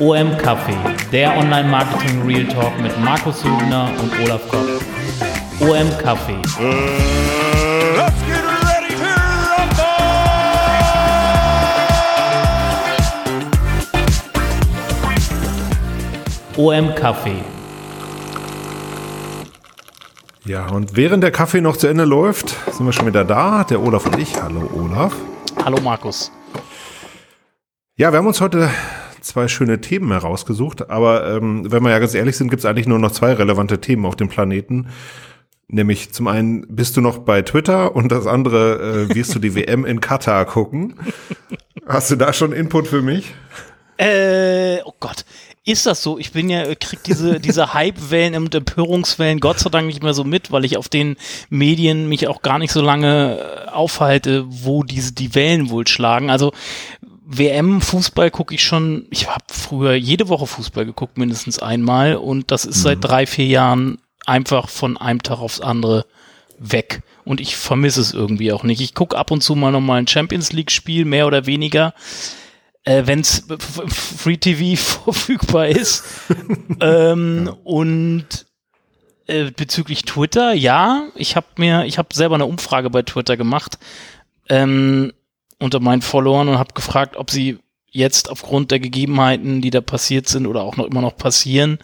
OM Café, der Online Marketing Real Talk mit Markus Hübner und Olaf Kopp. OM Café. Let's get ready to OM Café. Ja, und während der Kaffee noch zu Ende läuft, sind wir schon wieder da, der Olaf und ich. Hallo Olaf. Hallo Markus. Ja, wir haben uns heute zwei schöne Themen herausgesucht, aber ähm, wenn wir ja ganz ehrlich sind, gibt es eigentlich nur noch zwei relevante Themen auf dem Planeten. Nämlich zum einen bist du noch bei Twitter und das andere äh, wirst du die WM in Katar gucken. Hast du da schon Input für mich? Äh, oh Gott. Ist das so? Ich bin ja, krieg diese, diese Hype-Wellen und Empörungswellen Gott sei Dank nicht mehr so mit, weil ich auf den Medien mich auch gar nicht so lange äh, aufhalte, wo diese, die Wellen wohl schlagen. Also, WM Fußball gucke ich schon, ich habe früher jede Woche Fußball geguckt, mindestens einmal und das ist seit drei, vier Jahren einfach von einem Tag aufs andere weg und ich vermisse es irgendwie auch nicht. Ich gucke ab und zu mal nochmal ein Champions League Spiel, mehr oder weniger, äh, wenn es Free TV verfügbar ist ähm, und äh, bezüglich Twitter, ja, ich habe mir, ich habe selber eine Umfrage bei Twitter gemacht. Ähm, unter meinen Followern und habe gefragt, ob sie jetzt aufgrund der Gegebenheiten, die da passiert sind oder auch noch immer noch passieren,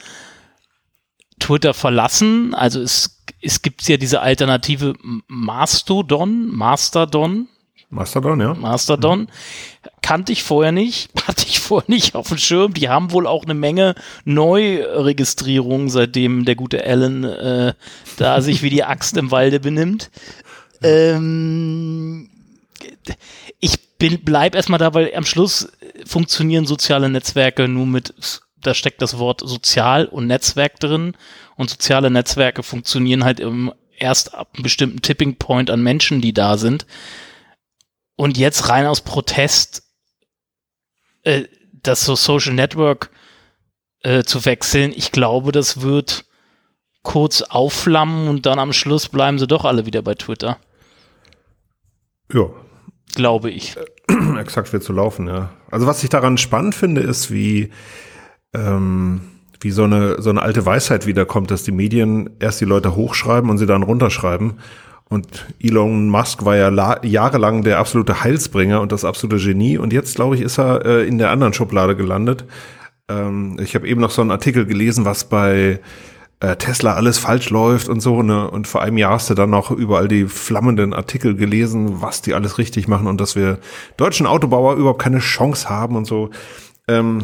Twitter verlassen. Also es, es gibt ja diese Alternative Mastodon, Mastodon, Mastodon, ja. Mastodon. Kannte ich vorher nicht, hatte ich vorher nicht auf dem Schirm. Die haben wohl auch eine Menge Neuregistrierungen, seitdem der gute Alan äh, da sich wie die Axt im Walde benimmt. Ähm, ich bin, bleib erstmal da, weil am Schluss funktionieren soziale Netzwerke nur mit, da steckt das Wort sozial und Netzwerk drin und soziale Netzwerke funktionieren halt im, erst ab einem bestimmten Tipping Point an Menschen, die da sind. Und jetzt rein aus Protest äh, das so Social Network äh, zu wechseln, ich glaube, das wird kurz aufflammen und dann am Schluss bleiben sie doch alle wieder bei Twitter. Ja, Glaube ich. exakt wird so laufen, ja. Also was ich daran spannend finde, ist, wie, ähm, wie so eine, so eine alte Weisheit wiederkommt, dass die Medien erst die Leute hochschreiben und sie dann runterschreiben. Und Elon Musk war ja jahrelang der absolute Heilsbringer und das absolute Genie. Und jetzt, glaube ich, ist er äh, in der anderen Schublade gelandet. Ähm, ich habe eben noch so einen Artikel gelesen, was bei äh, Tesla alles falsch läuft und so, ne? Und vor einem Jahr hast du dann noch überall die flammenden Artikel gelesen, was die alles richtig machen und dass wir deutschen Autobauer überhaupt keine Chance haben und so. Ähm,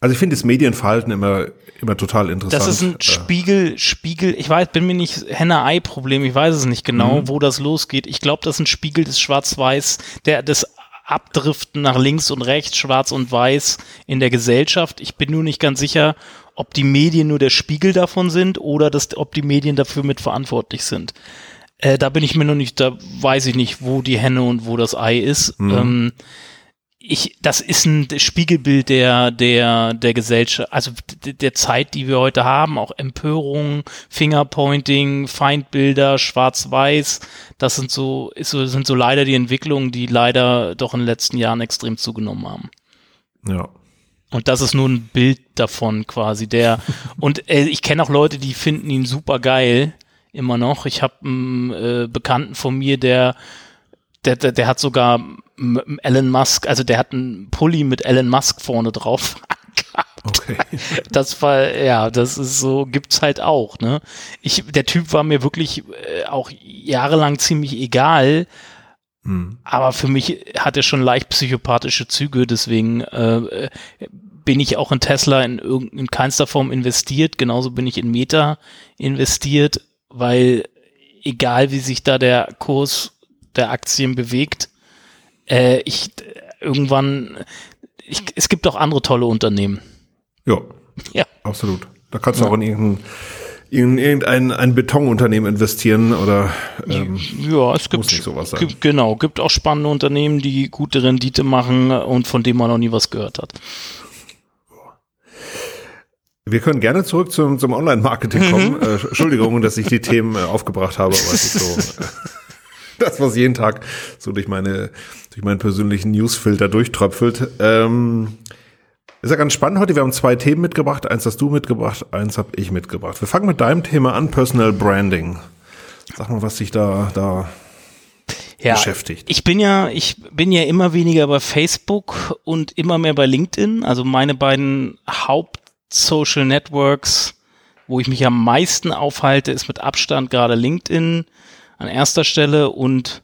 also ich finde das Medienverhalten immer immer total interessant. Das ist ein Spiegel, Spiegel, ich weiß, bin mir nicht Henne-Ei-Problem, ich weiß es nicht genau, mhm. wo das losgeht. Ich glaube, das ist ein Spiegel des Schwarz-Weiß, der des Abdriften nach links und rechts, schwarz und weiß in der Gesellschaft. Ich bin nur nicht ganz sicher, ob die Medien nur der Spiegel davon sind oder dass, ob die Medien dafür mitverantwortlich sind. Äh, da bin ich mir noch nicht, da weiß ich nicht, wo die Henne und wo das Ei ist. Mhm. Ähm, ich, das ist ein Spiegelbild der, der, der Gesellschaft, also der Zeit, die wir heute haben, auch Empörung, Fingerpointing, Feindbilder, Schwarz-Weiß, das sind so, ist so, sind so leider die Entwicklungen, die leider doch in den letzten Jahren extrem zugenommen haben. Ja. Und das ist nur ein Bild davon quasi, der, und äh, ich kenne auch Leute, die finden ihn super geil, immer noch. Ich habe einen äh, Bekannten von mir, der, der, der, der hat sogar Elon Musk, also der hat einen Pulli mit Elon Musk vorne drauf. Okay. Das war, ja, das ist so, gibt's halt auch, ne? Ich, der Typ war mir wirklich äh, auch jahrelang ziemlich egal, hm. aber für mich hat er schon leicht psychopathische Züge, deswegen äh, bin ich auch in Tesla in, in keinster Form investiert, genauso bin ich in Meta investiert, weil egal wie sich da der Kurs der Aktien bewegt, äh, ich irgendwann, ich, es gibt auch andere tolle Unternehmen. Ja, ja. absolut. Da kannst du ja. auch in irgendein, in irgendein ein Betonunternehmen investieren oder ähm, ja, es gibt sowas sein. Gibt, genau, gibt auch spannende Unternehmen, die gute Rendite machen und von denen man noch nie was gehört hat. Wir können gerne zurück zum, zum Online-Marketing kommen. Äh, Entschuldigung, dass ich die Themen äh, aufgebracht habe, aber es ist so das, was jeden Tag so durch meine durch meinen persönlichen Newsfilter durchtröpfelt. Ähm, ist ja ganz spannend heute. Wir haben zwei Themen mitgebracht. Eins hast du mitgebracht, eins habe ich mitgebracht. Wir fangen mit deinem Thema an, Personal Branding. Sag mal, was dich da, da ja, beschäftigt. Ich bin ja, ich bin ja immer weniger bei Facebook und immer mehr bei LinkedIn. Also meine beiden Haupt-Social Networks, wo ich mich am meisten aufhalte, ist mit Abstand gerade LinkedIn an erster Stelle und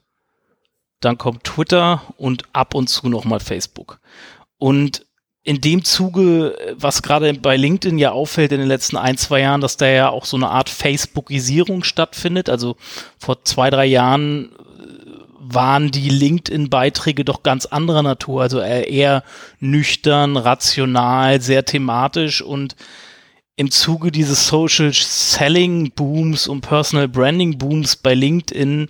dann kommt Twitter und ab und zu nochmal Facebook. Und in dem Zuge, was gerade bei LinkedIn ja auffällt in den letzten ein, zwei Jahren, dass da ja auch so eine Art Facebookisierung stattfindet. Also vor zwei, drei Jahren waren die LinkedIn-Beiträge doch ganz anderer Natur, also eher nüchtern, rational, sehr thematisch und im Zuge dieses Social Selling Booms und Personal Branding Booms bei LinkedIn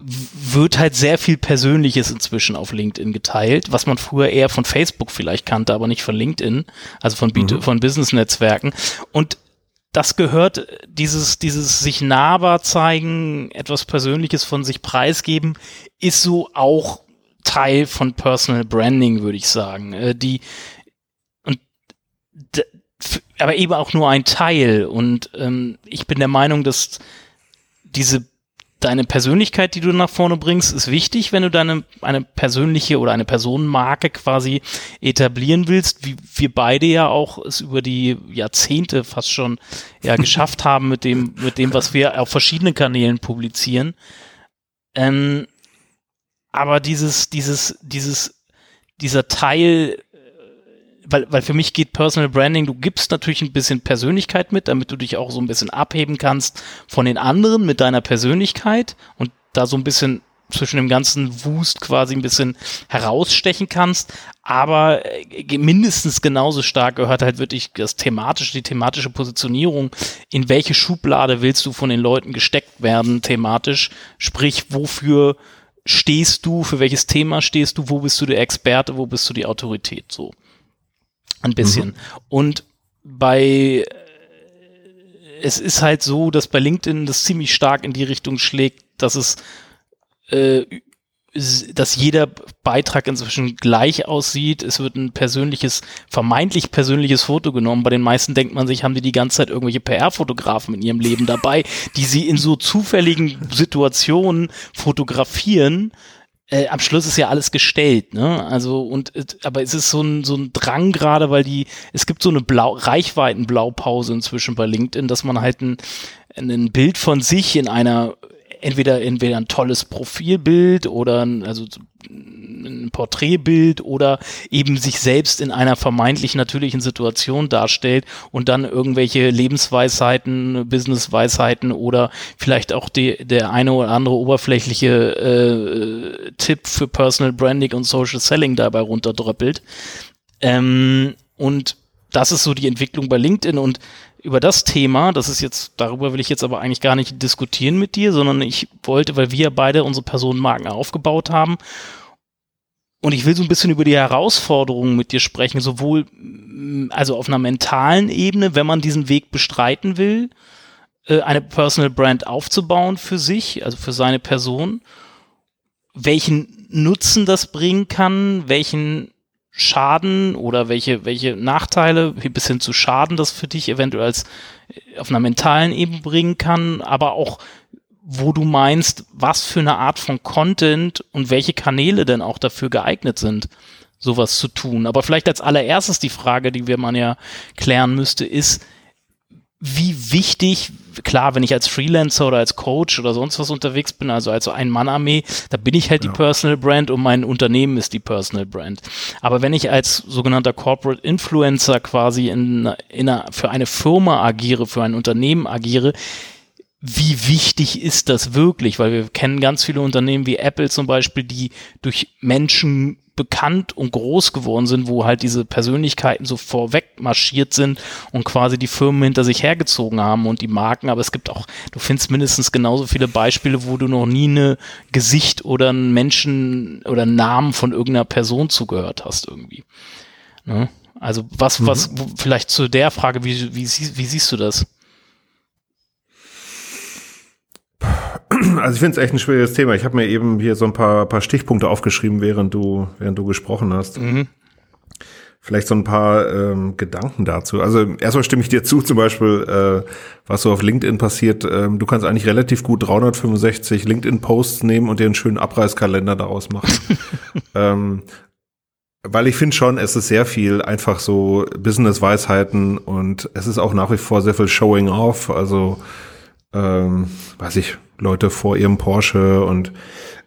wird halt sehr viel Persönliches inzwischen auf LinkedIn geteilt, was man früher eher von Facebook vielleicht kannte, aber nicht von LinkedIn, also von, mhm. von Business-Netzwerken. Und das gehört, dieses, dieses sich nahbar zeigen, etwas Persönliches von sich preisgeben, ist so auch Teil von Personal Branding, würde ich sagen. Äh, die, aber eben auch nur ein Teil. Und ähm, ich bin der Meinung, dass diese deine Persönlichkeit, die du nach vorne bringst, ist wichtig, wenn du deine eine persönliche oder eine Personenmarke quasi etablieren willst, wie wir beide ja auch es über die Jahrzehnte fast schon ja geschafft haben mit dem mit dem, was wir auf verschiedenen Kanälen publizieren. Ähm, aber dieses dieses dieses dieser Teil weil, weil für mich geht Personal Branding, du gibst natürlich ein bisschen Persönlichkeit mit, damit du dich auch so ein bisschen abheben kannst von den anderen mit deiner Persönlichkeit und da so ein bisschen zwischen dem ganzen Wust quasi ein bisschen herausstechen kannst, aber äh, mindestens genauso stark gehört halt wirklich das thematische, die thematische Positionierung. In welche Schublade willst du von den Leuten gesteckt werden, thematisch? Sprich, wofür stehst du, für welches Thema stehst du, wo bist du der Experte, wo bist du die Autorität, so. Ein bisschen. Mhm. Und bei äh, es ist halt so, dass bei LinkedIn das ziemlich stark in die Richtung schlägt, dass es äh, dass jeder Beitrag inzwischen gleich aussieht. Es wird ein persönliches, vermeintlich persönliches Foto genommen. Bei den meisten denkt man sich, haben die die ganze Zeit irgendwelche PR-Fotografen in ihrem Leben dabei, die sie in so zufälligen Situationen fotografieren, äh, am Schluss ist ja alles gestellt, ne? Also und aber es ist so ein so ein Drang gerade, weil die es gibt so eine Blau Reichweitenblaupause inzwischen bei LinkedIn, dass man halt ein, ein Bild von sich in einer entweder entweder ein tolles Profilbild oder ein, also ein Porträtbild oder eben sich selbst in einer vermeintlich natürlichen Situation darstellt und dann irgendwelche Lebensweisheiten, Businessweisheiten oder vielleicht auch die, der eine oder andere oberflächliche äh, Tipp für Personal Branding und Social Selling dabei runterdröppelt. Ähm, und das ist so die Entwicklung bei LinkedIn und über das Thema, das ist jetzt, darüber will ich jetzt aber eigentlich gar nicht diskutieren mit dir, sondern ich wollte, weil wir beide unsere Personenmarken aufgebaut haben. Und ich will so ein bisschen über die Herausforderungen mit dir sprechen, sowohl mm, also auf einer mentalen Ebene, wenn man diesen Weg bestreiten will, äh, eine Personal Brand aufzubauen für sich, also für seine Person, welchen Nutzen das bringen kann, welchen Schaden oder welche, welche Nachteile bis hin zu Schaden das für dich eventuell als äh, auf einer mentalen Ebene bringen kann, aber auch wo du meinst, was für eine Art von Content und welche Kanäle denn auch dafür geeignet sind, sowas zu tun. Aber vielleicht als allererstes die Frage, die wir man ja klären müsste, ist, wie wichtig, klar, wenn ich als Freelancer oder als Coach oder sonst was unterwegs bin, also als Ein-Mann-Armee, da bin ich halt ja. die Personal Brand und mein Unternehmen ist die Personal Brand. Aber wenn ich als sogenannter Corporate Influencer quasi in, in einer, für eine Firma agiere, für ein Unternehmen agiere, wie wichtig ist das wirklich? Weil wir kennen ganz viele Unternehmen wie Apple zum Beispiel, die durch Menschen bekannt und groß geworden sind, wo halt diese Persönlichkeiten so vorweg marschiert sind und quasi die Firmen hinter sich hergezogen haben und die Marken. Aber es gibt auch, du findest mindestens genauso viele Beispiele, wo du noch nie eine Gesicht oder einen Menschen oder einen Namen von irgendeiner Person zugehört hast irgendwie. Ne? Also was, was, wo- vielleicht zu der Frage, wie, wie, sie- wie siehst du das? Also ich finde es echt ein schwieriges Thema. Ich habe mir eben hier so ein paar, paar Stichpunkte aufgeschrieben, während du, während du gesprochen hast. Vielleicht so ein paar ähm, Gedanken dazu. Also erstmal stimme ich dir zu, zum Beispiel, äh, was so auf LinkedIn passiert. Ähm, du kannst eigentlich relativ gut 365 LinkedIn-Posts nehmen und dir einen schönen Abreißkalender daraus machen. ähm, weil ich finde schon, es ist sehr viel einfach so Business-Weisheiten und es ist auch nach wie vor sehr viel Showing off. Also ähm, weiß ich, Leute vor ihrem Porsche und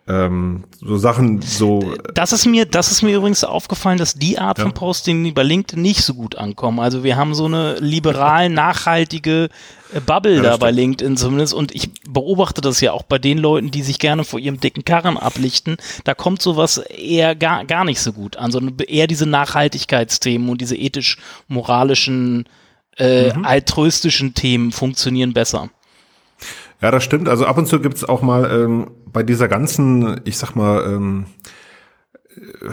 ähm, so Sachen so. Das ist mir, das ist mir übrigens aufgefallen, dass die Art von Posting bei LinkedIn nicht so gut ankommen. Also wir haben so eine liberal nachhaltige äh, Bubble das da bei. LinkedIn zumindest und ich beobachte das ja auch bei den Leuten, die sich gerne vor ihrem dicken Karren ablichten. Da kommt sowas eher gar, gar nicht so gut an, sondern eher diese Nachhaltigkeitsthemen und diese ethisch-moralischen, äh, altruistischen Themen funktionieren besser. Ja, das stimmt. Also ab und zu gibt's auch mal ähm, bei dieser ganzen, ich sag mal, ähm, äh,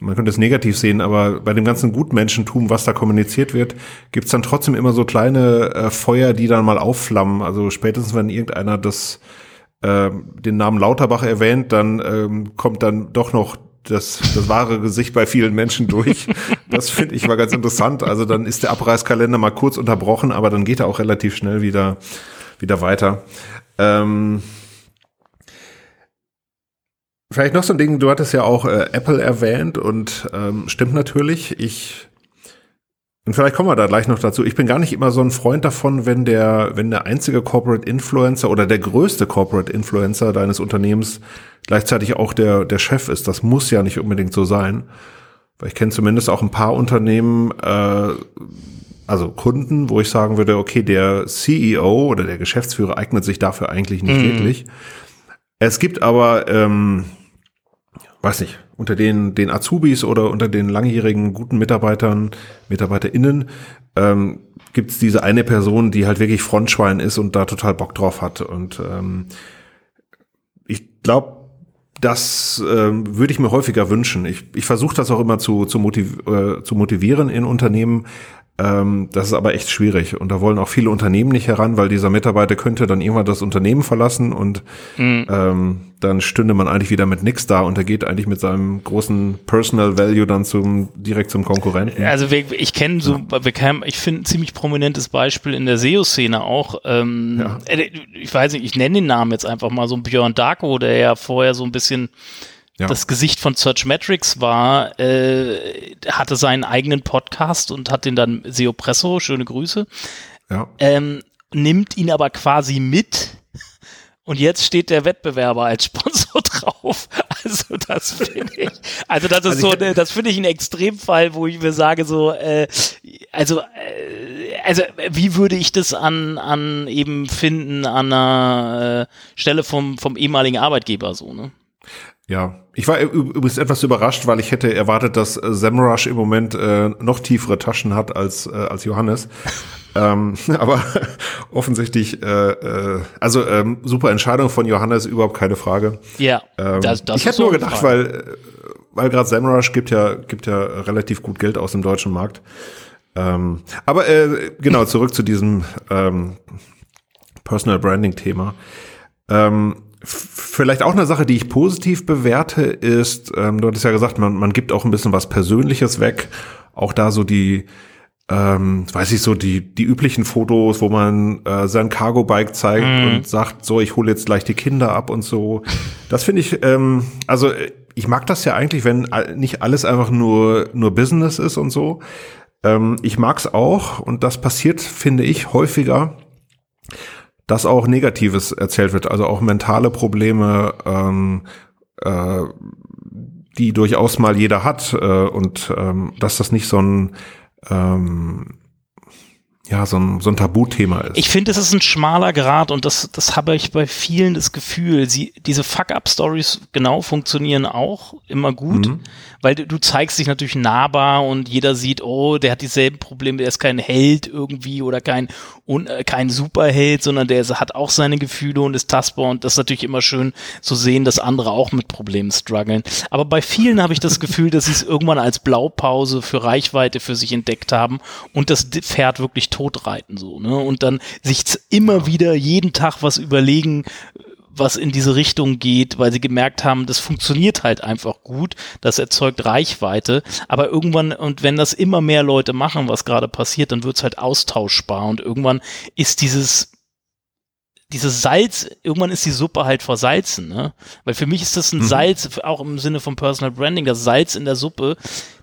man könnte es negativ sehen, aber bei dem ganzen Gutmenschentum, was da kommuniziert wird, gibt's dann trotzdem immer so kleine äh, Feuer, die dann mal aufflammen. Also spätestens, wenn irgendeiner das ähm, den Namen Lauterbach erwähnt, dann ähm, kommt dann doch noch das, das wahre Gesicht bei vielen Menschen durch. Das finde ich mal ganz interessant. Also dann ist der Abreißkalender mal kurz unterbrochen, aber dann geht er auch relativ schnell wieder, wieder weiter. Ähm, vielleicht noch so ein Ding, du hattest ja auch äh, Apple erwähnt und ähm, stimmt natürlich. Ich und vielleicht kommen wir da gleich noch dazu. Ich bin gar nicht immer so ein Freund davon, wenn der, wenn der einzige Corporate Influencer oder der größte Corporate Influencer deines Unternehmens gleichzeitig auch der, der Chef ist. Das muss ja nicht unbedingt so sein. Weil ich kenne zumindest auch ein paar Unternehmen, äh, also Kunden, wo ich sagen würde, okay, der CEO oder der Geschäftsführer eignet sich dafür eigentlich nicht wirklich. Es gibt aber, ähm, weiß nicht, unter den, den Azubis oder unter den langjährigen guten Mitarbeitern, MitarbeiterInnen, ähm, gibt es diese eine Person, die halt wirklich Frontschwein ist und da total Bock drauf hat. Und ähm, ich glaube, das ähm, würde ich mir häufiger wünschen. Ich, ich versuche das auch immer zu, zu, motiv äh, zu motivieren in Unternehmen. Ähm, das ist aber echt schwierig. Und da wollen auch viele Unternehmen nicht heran, weil dieser Mitarbeiter könnte dann irgendwann das Unternehmen verlassen und ähm, dann stünde man eigentlich wieder mit nix da und er geht eigentlich mit seinem großen Personal Value dann zum direkt zum Konkurrenten. Also wir, ich kenne so, wir kennen, ich finde ein ziemlich prominentes Beispiel in der SEO-Szene auch. Ähm, Ja. äh, Ich weiß nicht, ich nenne den Namen jetzt einfach mal so ein Björn Darko, der ja vorher so ein bisschen Ja. das Gesicht von Searchmetrics war, äh, hatte seinen eigenen Podcast und hat den dann SEO Presso, schöne Grüße, Ja. ähm, nimmt ihn aber quasi mit. Und jetzt steht der Wettbewerber als Sponsor drauf. Also das finde ich, also das ist Also so, eine, das finde ich ein Extremfall, wo ich mir sage so, äh, also, äh, also wie würde ich das an an eben finden an einer äh, Stelle vom vom ehemaligen Arbeitgeber so ne? Ja, ich war übrigens etwas überrascht, weil ich hätte erwartet, dass äh, Semrush im Moment äh, noch tiefere Taschen hat als, äh, als Johannes. ähm, aber offensichtlich, äh, äh, also ähm, super Entscheidung von Johannes, überhaupt keine Frage. Ja, Ähm, das, das ich hätte so nur gedacht, weil, äh, weil gerade Semrush gibt ja, gibt ja relativ gut Geld aus dem deutschen Markt. Ähm, aber äh, genau, zurück zu diesem ähm, Personal Branding Thema. Ähm, vielleicht auch eine Sache, die ich positiv bewerte, ist, ähm, du hattest ja gesagt, man, man gibt auch ein bisschen was Persönliches weg. Auch da so die, ähm, weiß ich so, die, die üblichen Fotos, wo man äh, sein Cargo-Bike zeigt und sagt, so, ich hole jetzt gleich die Kinder ab und so. Das finde ich, ähm, also ich mag das ja eigentlich, wenn nicht alles einfach nur, nur Business ist und so. Ähm, ich mag's auch und das passiert, finde ich, häufiger, dass auch Negatives erzählt wird, also auch mentale Probleme, ähm, äh, die durchaus mal jeder hat äh, und ähm, dass das nicht so ein ähm, ja, so ein, so ein Tabuthema ist. Ich finde, es ist ein schmaler Grad und das, das habe ich bei vielen das Gefühl. Sie, diese Fuck-Up-Stories genau funktionieren auch immer gut, mhm. weil du, du, zeigst dich natürlich nahbar und jeder sieht, oh, der hat dieselben Probleme, der ist kein Held irgendwie oder kein, un, äh, kein Superheld, sondern der hat auch seine Gefühle und ist tastbar und das ist natürlich immer schön zu sehen, dass andere auch mit Problemen strugglen. Aber bei vielen habe ich das Gefühl, dass sie es irgendwann als Blaupause für Reichweite für sich entdeckt haben und das Pferd wirklich totreiten so, ne? Und dann sich immer wieder jeden Tag was überlegen, was in diese Richtung geht, weil sie gemerkt haben, das funktioniert halt einfach gut, das erzeugt Reichweite, aber irgendwann, und wenn das immer mehr Leute machen, was gerade passiert, dann wird's halt austauschbar und irgendwann ist dieses dieses Salz, irgendwann ist die Suppe halt versalzen, ne? Weil für mich ist das ein mhm. Salz, auch im Sinne von Personal Branding, das Salz in der Suppe,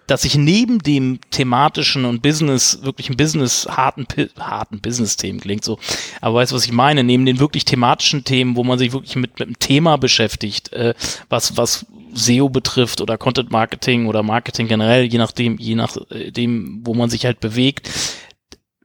dass ich neben dem thematischen und Business, wirklichen Business, harten, harten Business-Themen klingt so, aber weißt du, was ich meine? Neben den wirklich thematischen Themen, wo man sich wirklich mit, mit einem Thema beschäftigt, äh, was, was SEO betrifft oder Content Marketing oder Marketing generell, je nachdem, je nachdem, wo man sich halt bewegt,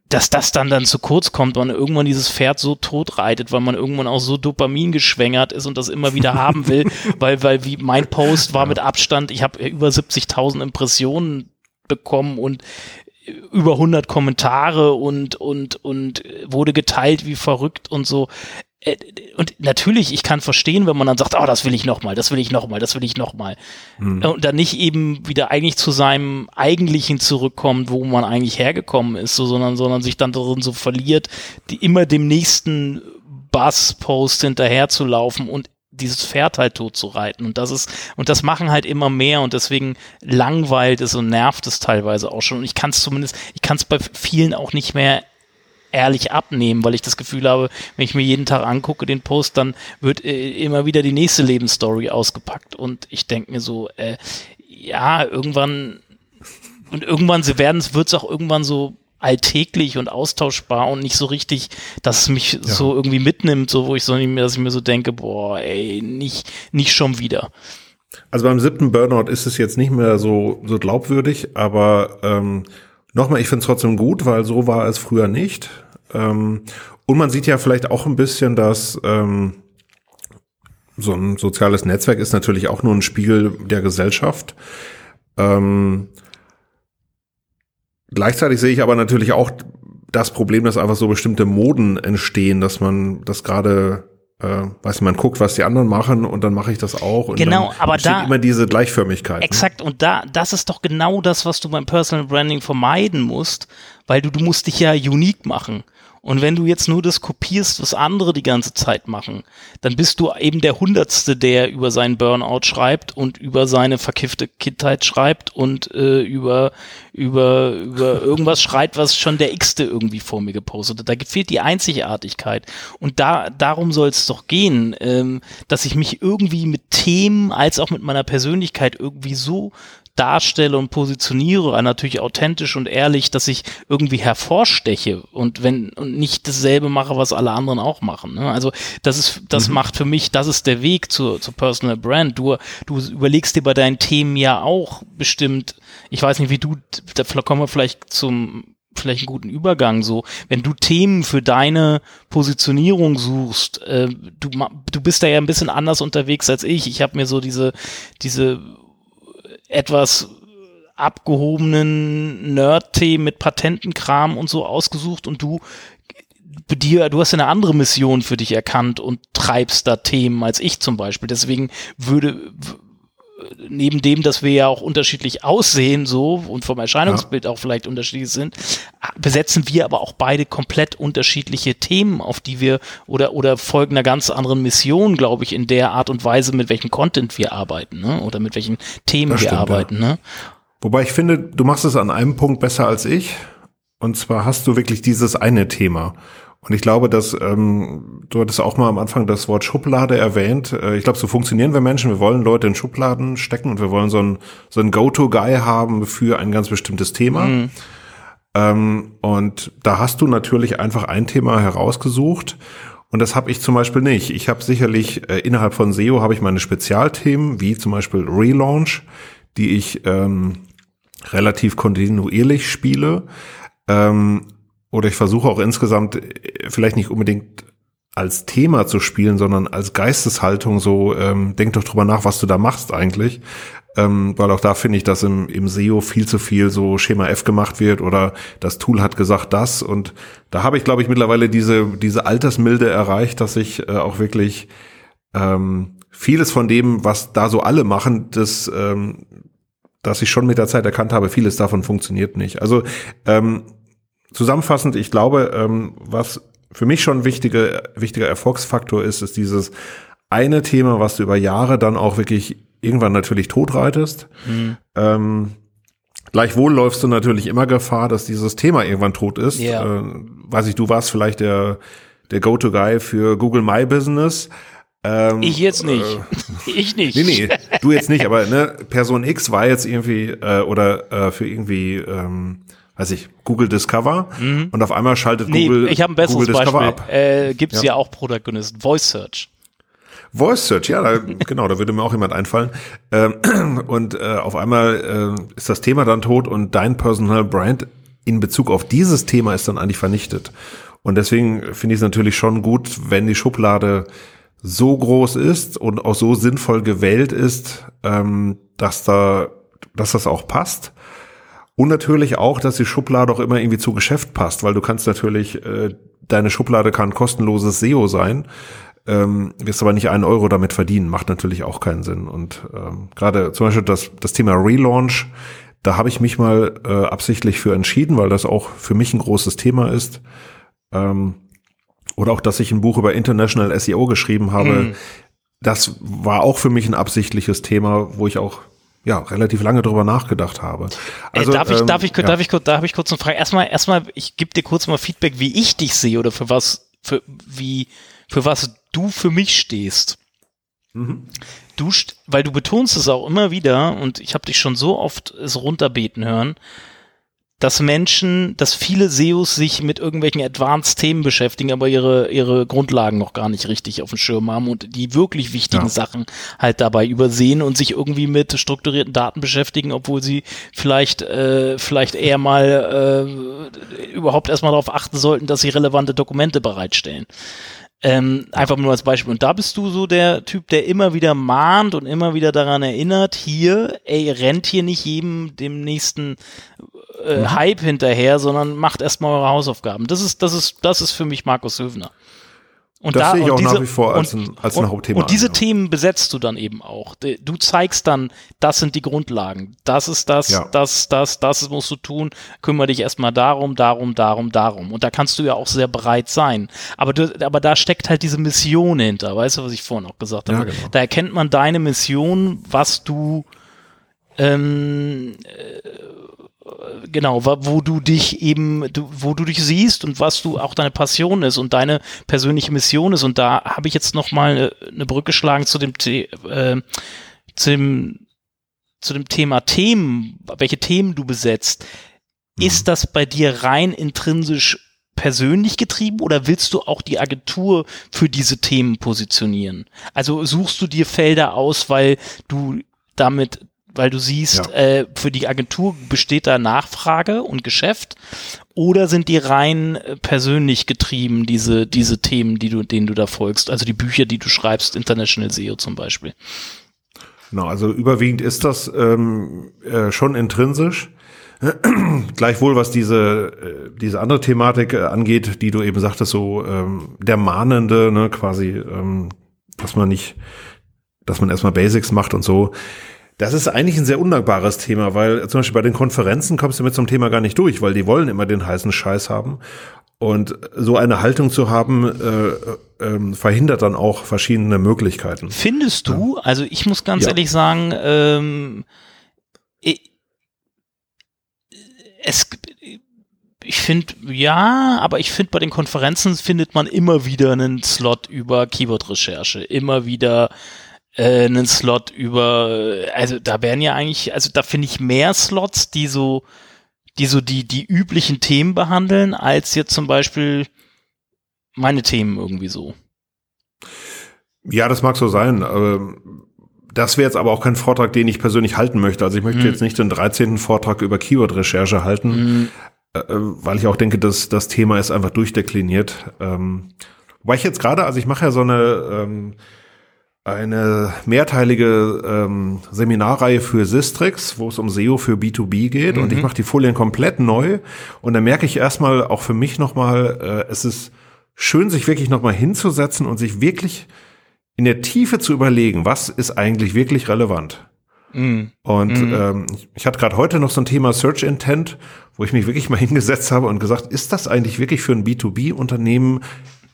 dass das dann dann zu kurz kommt, man irgendwann dieses Pferd so tot reitet, weil man irgendwann auch so Dopamin geschwängert ist und das immer wieder haben will, weil weil wie mein Post war mit Abstand, ich habe über 70.000 Impressionen bekommen und über 100 Kommentare und und und wurde geteilt wie verrückt und so. Äh, und natürlich, ich kann verstehen, wenn man dann sagt, oh, das will ich noch mal, das will ich noch mal, das will ich noch mal. Mhm. Und dann nicht eben wieder eigentlich zu seinem eigentlichen zurückkommt, wo man eigentlich hergekommen ist, so, sondern, sondern sich dann darin so verliert, die immer dem nächsten Buzz-Post hinterher zu laufen und dieses Pferd halt tot zu reiten. Und das ist, und das machen halt immer mehr und deswegen langweilt es und nervt es teilweise auch schon. Und ich kann es zumindest, ich kann es bei vielen auch nicht mehr ehrlich abnehmen, weil ich das Gefühl habe, wenn ich mir jeden Tag angucke, den Post, dann wird äh, immer wieder die nächste Lebensstory ausgepackt. Und ich denke mir so, äh, ja, irgendwann, und irgendwann sie werden, wird es auch irgendwann so alltäglich und austauschbar und nicht so richtig, dass es mich ja. so irgendwie mitnimmt, so wo ich so dass ich mir so denke, boah, ey, nicht, nicht schon wieder. Also beim siebten Burnout ist es jetzt nicht mehr so, so glaubwürdig, aber ähm, nochmal, ich finde es trotzdem gut, weil so war es früher nicht. Ähm, und man sieht ja vielleicht auch ein bisschen, dass ähm, so ein soziales Netzwerk ist natürlich auch nur ein Spiegel der Gesellschaft. Ähm, gleichzeitig sehe ich aber natürlich auch das Problem, dass einfach so bestimmte Moden entstehen, dass man das gerade äh, weiß man guckt, was die anderen machen und dann mache ich das auch. Und genau, aber da immer diese Gleichförmigkeit. Ne? Exakt, ne? und da, das ist doch genau das, was du beim Personal Branding vermeiden musst, weil du, du musst dich ja unique machen. Und wenn du jetzt nur das kopierst, was andere die ganze Zeit machen, dann bist du eben der Hundertste, der über seinen Burnout schreibt und über seine verkiffte Kindheit schreibt und äh, über, über, über irgendwas schreibt, was schon der X-te irgendwie vor mir gepostet hat. Da fehlt die Einzigartigkeit. Und da, darum soll es doch gehen, ähm, dass ich mich irgendwie mit Themen als auch mit meiner Persönlichkeit irgendwie so darstelle und positioniere, natürlich authentisch und ehrlich, dass ich irgendwie hervorsteche und wenn und nicht dasselbe mache, was alle anderen auch machen. Ne? Also das ist, das mhm. macht für mich, das ist der Weg zur, zur Personal Brand. Du, du überlegst dir bei deinen Themen ja auch bestimmt, ich weiß nicht, wie du, da kommen wir vielleicht zum vielleicht einen guten Übergang so, wenn du Themen für deine Positionierung suchst, äh, du, du bist da ja ein bisschen anders unterwegs als ich. Ich habe mir so diese, diese etwas abgehobenen Nerd-Themen mit Patentenkram und so ausgesucht und du dir, du hast eine andere Mission für dich erkannt und treibst da Themen als ich zum Beispiel. Deswegen würde, neben dem, dass wir ja auch unterschiedlich aussehen, so und vom Erscheinungsbild ja. auch vielleicht unterschiedlich sind, besetzen wir aber auch beide komplett unterschiedliche Themen, auf die wir oder oder folgen einer ganz anderen Mission, glaube ich, in der Art und Weise, mit welchem Content wir arbeiten, ne? Oder mit welchen Themen das wir stimmt, arbeiten, ja. ne? Wobei ich finde, du machst es an einem Punkt besser als ich. Und zwar hast du wirklich dieses eine Thema. Und ich glaube, dass ähm, du hattest auch mal am Anfang das Wort Schublade erwähnt. Äh, ich glaube, so funktionieren wir Menschen. Wir wollen Leute in Schubladen stecken und wir wollen so ein so ein Go-to-Guy haben für ein ganz bestimmtes Thema. Mhm. Ähm, und da hast du natürlich einfach ein Thema herausgesucht. Und das habe ich zum Beispiel nicht. Ich habe sicherlich äh, innerhalb von SEO habe ich meine Spezialthemen, wie zum Beispiel Relaunch, die ich ähm, relativ kontinuierlich spiele. Ähm, oder ich versuche auch insgesamt äh, vielleicht nicht unbedingt als Thema zu spielen, sondern als Geisteshaltung so, ähm, denk doch drüber nach, was du da machst eigentlich. Ähm, weil auch da finde ich, dass im, im SEO viel zu viel so Schema F gemacht wird oder das Tool hat gesagt das und da habe ich, glaube ich, mittlerweile diese, diese Altersmilde erreicht, dass ich äh, auch wirklich ähm, vieles von dem, was da so alle machen, das, ähm, dass ich schon mit der Zeit erkannt habe, vieles davon funktioniert nicht. Also ähm, zusammenfassend, ich glaube, ähm, was für mich schon ein wichtiger, wichtiger Erfolgsfaktor ist, ist dieses eine Thema, was du über Jahre dann auch wirklich irgendwann natürlich totreitest. Mhm. Ähm, gleichwohl läufst du natürlich immer Gefahr, dass dieses Thema irgendwann tot ist. Ja. Äh, weiß ich, du warst vielleicht der, der Go-To-Guy für Google My Business. Ähm, ich jetzt nicht. Äh, ich nicht. Nee, nee, du jetzt nicht, aber ne, Person X war jetzt irgendwie äh, oder äh, für irgendwie ähm, weiß ich, Google Discover Mhm. und auf einmal schaltet Nee, Google, ich habe ein besseres Google Discover Beispiel. ab. Äh, Gibt es ja. Ja. auch Protagonisten. Voice Search. Voice Search, ja, da, genau, da würde mir auch jemand einfallen. Ähm, und äh, auf einmal äh, ist das Thema dann tot und dein Personal Brand in Bezug auf dieses Thema ist dann eigentlich vernichtet. Und deswegen finde ich es natürlich schon gut, wenn die Schublade so groß ist und auch so sinnvoll gewählt ist, ähm, dass da, dass das auch passt. Und natürlich auch, dass die Schublade auch immer irgendwie zu Geschäft passt, weil du kannst natürlich, äh, deine Schublade kann kostenloses SEO sein, ähm, wirst aber nicht einen Euro damit verdienen, macht natürlich auch keinen Sinn. Und ähm, gerade zum Beispiel das, das Thema Relaunch, da habe ich mich mal äh, absichtlich für entschieden, weil das auch für mich ein großes Thema ist. Ähm, oder auch, dass ich ein Buch über International SEO geschrieben habe. Mhm. Das war auch für mich ein absichtliches Thema, wo ich auch ja relativ lange drüber nachgedacht habe. Also, darf ich, ähm, darf ich, ja. darf ich, kurz- darf ich kurz eine Frage? Erstmal, erstmal, ich gebe dir kurz mal Feedback, wie ich dich sehe oder für was, für wie, für was du für mich stehst. Mhm. Du, weil du betonst es auch immer wieder und ich habe dich schon so oft es runterbeten hören, dass Menschen, dass viele SEOs sich mit irgendwelchen Advanced-Themen beschäftigen, aber ihre, ihre Grundlagen noch gar nicht richtig auf dem Schirm haben und die wirklich wichtigen Ja. Sachen halt dabei übersehen und sich irgendwie mit strukturierten Daten beschäftigen, obwohl sie vielleicht, äh, vielleicht eher mal äh, überhaupt erstmal darauf achten sollten, dass sie relevante Dokumente bereitstellen. Ähm, einfach nur als Beispiel. Und da bist du so der Typ, der immer wieder mahnt und immer wieder daran erinnert, hier, ey, rennt hier nicht jedem dem nächsten äh, Mhm. Hype hinterher, sondern macht erstmal eure Hausaufgaben. Das ist, das ist, das ist für mich Markus Höfner. Und Das sehe ich und auch nach wie vor als ein- als ein und, Hauptthema Und diese an, ja. Themen besetzt du dann eben auch. Du zeigst dann, das sind die Grundlagen. Das ist das, Ja. das, das, das musst du tun. Kümmere dich erstmal darum, darum, darum, darum. Und da kannst du ja auch sehr breit sein. Aber, du, aber da steckt halt diese Mission hinter. Weißt du, was ich vorhin auch gesagt habe? Ja, genau. Da erkennt man deine Mission, was du ähm, genau, wa- wo du dich eben, wo du dich siehst und was du auch deine Passion ist und deine persönliche Mission ist. Und da habe ich jetzt noch mal eine, Brücke geschlagen zu dem, äh, zu dem zu dem Thema Themen, welche Themen du besetzt. Ist das bei dir rein intrinsisch persönlich getrieben oder willst du auch die Agentur für diese Themen positionieren? Also suchst du dir Felder aus, weil du damit, weil du siehst, Ja. äh, für die Agentur besteht da Nachfrage und Geschäft oder sind die rein äh, persönlich getrieben, diese, diese Themen, die du, denen du da folgst? Also die Bücher, die du schreibst, International SEO zum Beispiel. Genau, also überwiegend ist das ähm, äh, schon intrinsisch. Gleichwohl, was diese, äh, diese andere Thematik äh, angeht, die du eben sagtest, so ähm, der Mahnende, ne, quasi, ähm, dass man nicht, dass man erstmal Basics macht und so. Das ist eigentlich ein sehr undankbares Thema, weil zum Beispiel bei den Konferenzen kommst du mit so einem Thema gar nicht durch, weil die wollen immer den heißen Scheiß haben. Und so eine Haltung zu haben, äh, ähm, verhindert dann auch verschiedene Möglichkeiten. Findest du, also ich muss ganz Ja. ehrlich sagen, ähm, ich, es, ich finde, ja, aber ich finde, bei den Konferenzen findet man immer wieder einen Slot über Keyword-Recherche, immer wieder äh, einen Slot über, also da werden ja eigentlich, also da finde ich mehr Slots, die so, die so die, die üblichen Themen behandeln, als jetzt zum Beispiel meine Themen irgendwie so. Ja, das mag so sein. Ähm, Das wäre jetzt aber auch kein Vortrag, den ich persönlich halten möchte. Also ich möchte Mhm. jetzt nicht den 13. Vortrag über Keyword-Recherche halten. Mhm. weil ich auch denke, dass das Thema ist einfach durchdekliniert. Ähm, wobei ich jetzt gerade, also ich mache ja so eine ähm, eine mehrteilige ähm, Seminarreihe für Sistrix, wo es um SEO für B2B geht und ich mache die Folien komplett neu und da merke ich erstmal auch für mich nochmal, äh, es ist schön, sich wirklich nochmal hinzusetzen und sich wirklich in der Tiefe zu überlegen, was ist eigentlich wirklich relevant. Und ähm, ich- ich hatte gerade heute noch so ein Thema Search Intent, wo ich mich wirklich mal hingesetzt habe und gesagt, ist das eigentlich wirklich für ein B2B-Unternehmen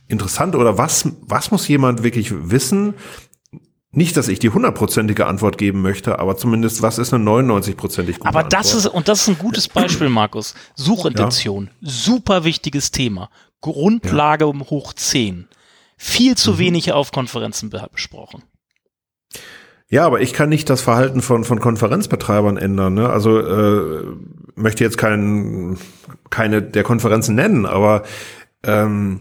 interessant oder was, was muss jemand wirklich wissen? Nicht, dass ich die hundertprozentige Antwort geben möchte, aber zumindest, was ist eine 99-prozentig gute Aber das Antwort? ist, und das ist ein gutes Beispiel, Markus. Suchintention. Super wichtiges Thema. Grundlage um hoch 10. Viel Mhm. zu wenig auf Konferenzen be- besprochen. Ja, aber ich kann nicht das Verhalten von, von Konferenzbetreibern ändern. Ne? Also äh, möchte jetzt kein, keine der Konferenzen nennen, aber ähm,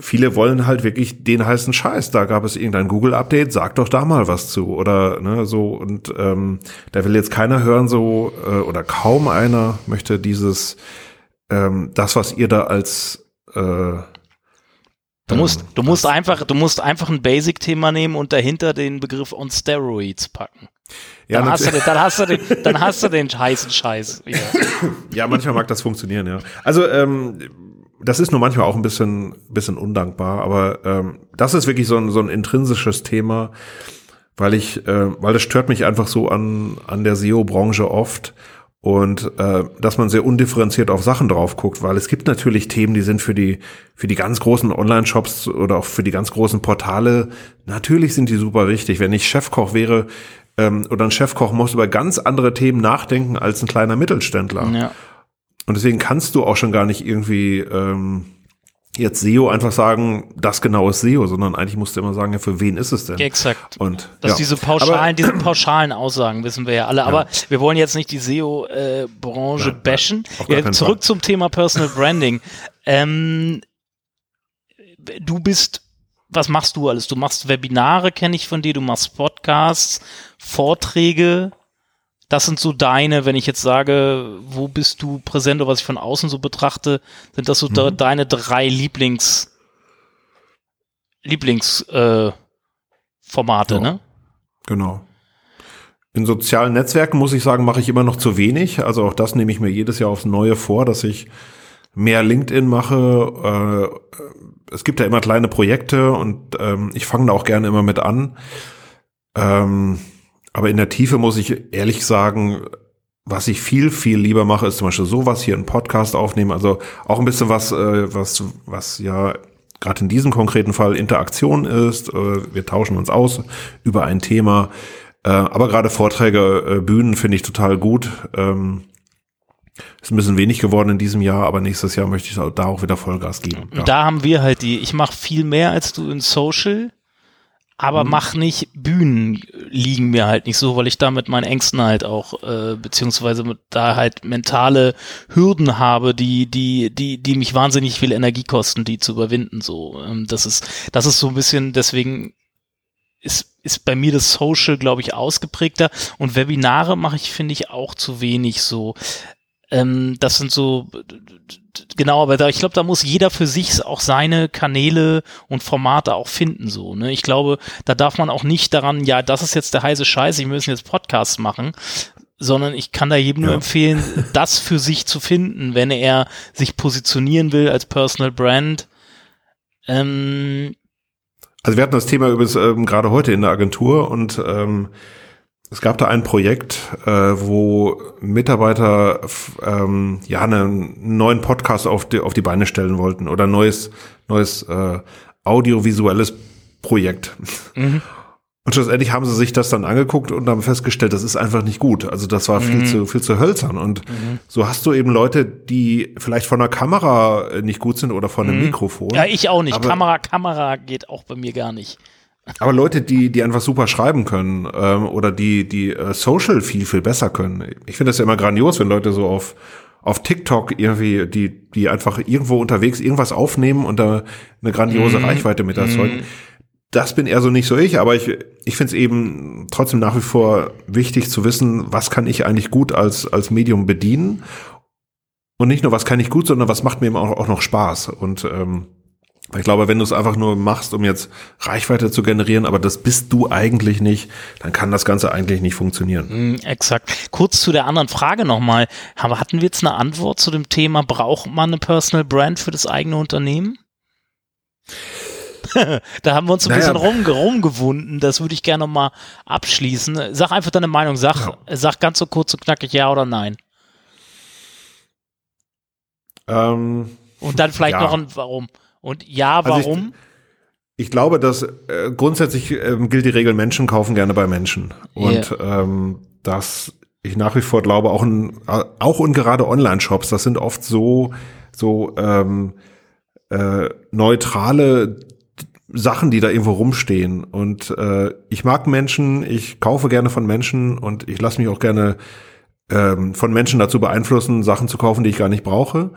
viele wollen halt wirklich den heißen Scheiß. Da gab es irgendein Google-Update, sag doch da mal was zu. Oder ne, so, und ähm, da will jetzt keiner hören, so, äh, oder kaum einer möchte dieses, ähm, das, was ihr da als äh, Du musst, du musst einfach, du musst einfach ein Basic-Thema nehmen und dahinter den Begriff on Steroids packen. ja, Dann hast, du den, dann, hast du den, dann hast du den heißen Scheiß wieder. Ja, manchmal mag das funktionieren, ja. Also ähm, das ist nur manchmal auch ein bisschen, bisschen undankbar, aber ähm, das ist wirklich so ein, so ein intrinsisches Thema, weil ich, äh, weil das stört mich einfach so an, an der SEO-Branche oft und äh, dass man sehr undifferenziert auf Sachen drauf guckt, weil es gibt natürlich Themen, die sind für die für die ganz großen Online-Shops oder auch für die ganz großen Portale natürlich sind die super wichtig. Wenn ich Chefkoch wäre ähm, oder ein Chefkoch muss über ganz andere Themen nachdenken als ein kleiner Mittelständler. Ja. Und deswegen kannst du auch schon gar nicht irgendwie ähm, jetzt SEO einfach sagen, das genau ist SEO, sondern eigentlich musst du immer sagen, ja, für wen ist es denn? Exakt. Und Dass ja. diese pauschalen, diese pauschalen Aussagen wissen wir ja alle. Aber wir wollen jetzt nicht die SEO-Branche nein, bashen. Ja, zurück Fall. zum Thema Personal Branding. ähm, du bist, was machst du alles? Du machst Webinare, kenne ich von dir, du machst Podcasts, Vorträge. Das sind so deine, wenn ich jetzt sage, wo bist du präsent oder was ich von außen so betrachte, sind das so Mhm. de deine drei Lieblings, Lieblings, äh, Formate, ne? Genau. In sozialen Netzwerken muss ich sagen, mache ich immer noch zu wenig. Also auch das nehme ich mir jedes Jahr aufs Neue vor, dass ich mehr LinkedIn mache. Äh, es gibt ja immer kleine Projekte und ähm, ich fange da auch gerne immer mit an. Ähm, aber in der Tiefe muss ich ehrlich sagen, was ich viel, viel lieber mache, ist zum Beispiel sowas hier, einen Podcast aufnehmen. Also auch ein bisschen was, äh, was, was ja gerade in diesem konkreten Fall Interaktion ist. Äh, wir tauschen uns aus über ein Thema. Äh, aber gerade Vorträge, äh, Bühnen finde ich total gut. Ähm, ist ein bisschen wenig geworden in diesem Jahr, aber nächstes Jahr möchte ich da auch wieder Vollgas geben. Ja. Da haben wir halt die, ich mache viel mehr als du in Social, aber Mhm. mach nicht Bühnen liegen mir halt nicht so, weil ich da mit meinen Ängsten halt auch, äh, beziehungsweise mit, da halt mentale Hürden habe, die, die, die, die mich wahnsinnig viel Energie kosten, die zu überwinden. So, ähm, das ist, das ist so ein bisschen, deswegen ist, ist bei mir das Social, glaube ich, ausgeprägter. Und Webinare mache ich, finde ich, auch zu wenig so. Ähm, das sind so, genau, aber da, ich glaube, da muss jeder für sich auch seine Kanäle und Formate auch finden, so, ne? Ich glaube, da darf man auch nicht daran, ja, das ist jetzt der heiße Scheiß, ich müssen jetzt Podcasts machen, sondern ich kann da jedem nur Ja. empfehlen, das für sich zu finden, wenn er sich positionieren will als Personal Brand. Ähm, Also wir hatten das Thema übrigens ähm, gerade heute in der Agentur und ähm, es gab da ein Projekt, äh, wo Mitarbeiter ähm, ja einen neuen Podcast auf die, auf die Beine stellen wollten oder ein neues neues äh, audiovisuelles Projekt. Und schlussendlich haben sie sich das dann angeguckt und haben festgestellt, das ist einfach nicht gut. Also das war viel zu viel zu hölzern. Und so hast du eben Leute, die vielleicht von der Kamera äh, nicht gut sind oder von einem Mikrofon. ja, ich auch nicht. Kamera, Kamera geht auch bei mir gar nicht. Aber Leute, die, die einfach super schreiben können ähm, oder die, die äh, Social viel, viel besser können. Ich finde das ja immer grandios, wenn Leute so auf, auf TikTok irgendwie, die, die einfach irgendwo unterwegs irgendwas aufnehmen und da eine grandiose Reichweite mit erzeugen. Das bin eher so nicht so ich, aber ich, ich finde es eben trotzdem nach wie vor wichtig zu wissen, was kann ich eigentlich gut als, als Medium bedienen und nicht nur, was kann ich gut, sondern was macht mir eben auch, auch noch Spaß. Und ähm, ich glaube, wenn du es einfach nur machst, um jetzt Reichweite zu generieren, aber das bist du eigentlich nicht, dann kann das Ganze eigentlich nicht funktionieren. Mm, exakt. Kurz zu der anderen Frage nochmal. Hatten wir jetzt eine Antwort zu dem Thema, braucht man eine Personal Brand für das eigene Unternehmen? da haben wir uns ein Naja. bisschen rum, rumgewunden. Das würde ich gerne nochmal abschließen. Sag einfach deine Meinung. Sag, sag ganz so kurz und knackig ja oder nein. Ähm, Und dann vielleicht Ja. noch ein Warum. Und ja, Also ich- warum? Ich glaube, dass äh, grundsätzlich ähm, gilt die Regel, Menschen kaufen gerne bei Menschen. Und ähm, dass ich nach wie vor glaube, auch, in, äh, auch und gerade Online-Shops, das sind oft so, so ähm, äh, neutrale Sachen, die da irgendwo rumstehen. Und äh, ich mag Menschen, ich kaufe gerne von Menschen und ich lasse mich auch gerne ähm, von Menschen dazu beeinflussen, Sachen zu kaufen, die ich gar nicht brauche.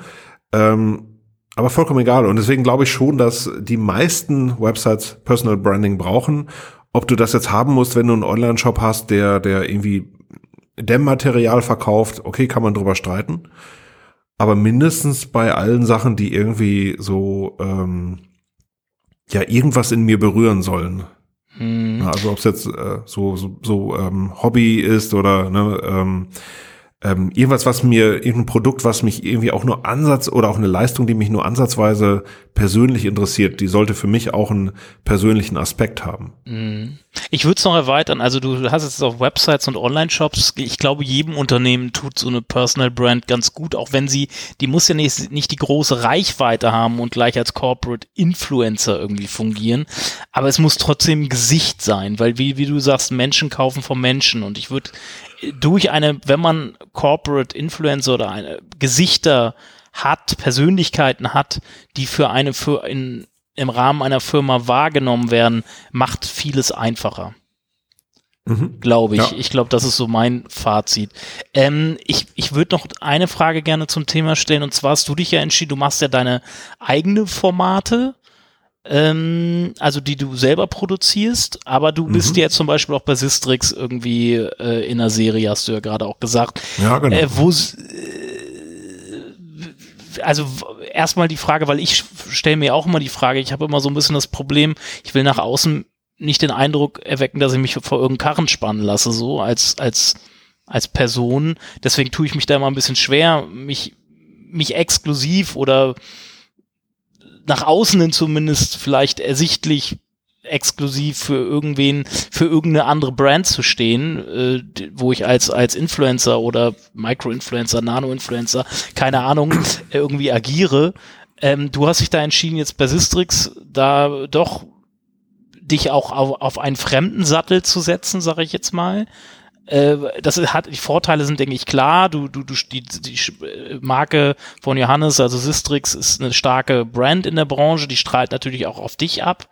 Ähm, aber vollkommen egal. Und deswegen glaube ich schon, dass die meisten Websites Personal Branding brauchen. Ob du das jetzt haben musst, wenn du einen Online-Shop hast, der, der irgendwie Dämmmaterial verkauft, okay, kann man drüber streiten. Aber mindestens bei allen Sachen, die irgendwie so, ähm, ja, irgendwas in mir berühren sollen. Hm. Also ob es jetzt äh, so, so, so ähm, Hobby ist oder ne, ähm, ähm, irgendwas, was mir, irgendein Produkt, was mich irgendwie auch nur Ansatz oder auch eine Leistung, die mich nur ansatzweise persönlich interessiert, die sollte für mich auch einen persönlichen Aspekt haben. Ich würde es noch erweitern. Also du hast jetzt auf Websites und Online-Shops. Ich glaube, jedem Unternehmen tut so eine Personal Brand ganz gut, auch wenn sie, die muss ja nicht, nicht die große Reichweite haben und gleich als Corporate Influencer irgendwie fungieren. Aber es muss trotzdem Gesicht sein, weil wie, wie du sagst, Menschen kaufen von Menschen. Und ich würde durch eine, wenn man Corporate Influencer oder eine Gesichter hat, Persönlichkeiten hat, die für eine für in, im Rahmen einer Firma wahrgenommen werden, macht vieles einfacher. Glaube ich. Ja. Ich glaube, das ist so mein Fazit. Ähm, ich ich würde noch eine Frage gerne zum Thema stellen. Und zwar hast du dich ja entschieden, du machst ja deine eigene Formate, ähm, also die du selber produzierst, aber du bist ja zum Beispiel auch bei Sistrix irgendwie äh, in einer Serie, hast du ja gerade auch gesagt. Ja, genau. Äh, wo äh, also erstmal die Frage, weil ich stelle mir auch immer die Frage, ich habe immer so ein bisschen das Problem, ich will nach außen nicht den Eindruck erwecken, dass ich mich vor irgendeinen Karren spannen lasse, so als, als, als Person. Deswegen tue ich mich da immer ein bisschen schwer, mich, mich exklusiv oder nach außen hin zumindest vielleicht ersichtlich exklusiv für irgendwen, für irgendeine andere Brand zu stehen, äh, wo ich als, als Influencer oder Micro-Influencer, Nano-Influencer, keine Ahnung, irgendwie agiere. Ähm, du hast dich da entschieden, jetzt bei Sistrix da doch dich auch auf, auf einen fremden Sattel zu setzen, sage ich jetzt mal. Äh, das hat die Vorteile sind denke ich klar. Du du du die, die äh, Marke von Johannes, also Sistrix, ist eine starke Brand in der Branche. Die strahlt natürlich auch auf dich ab.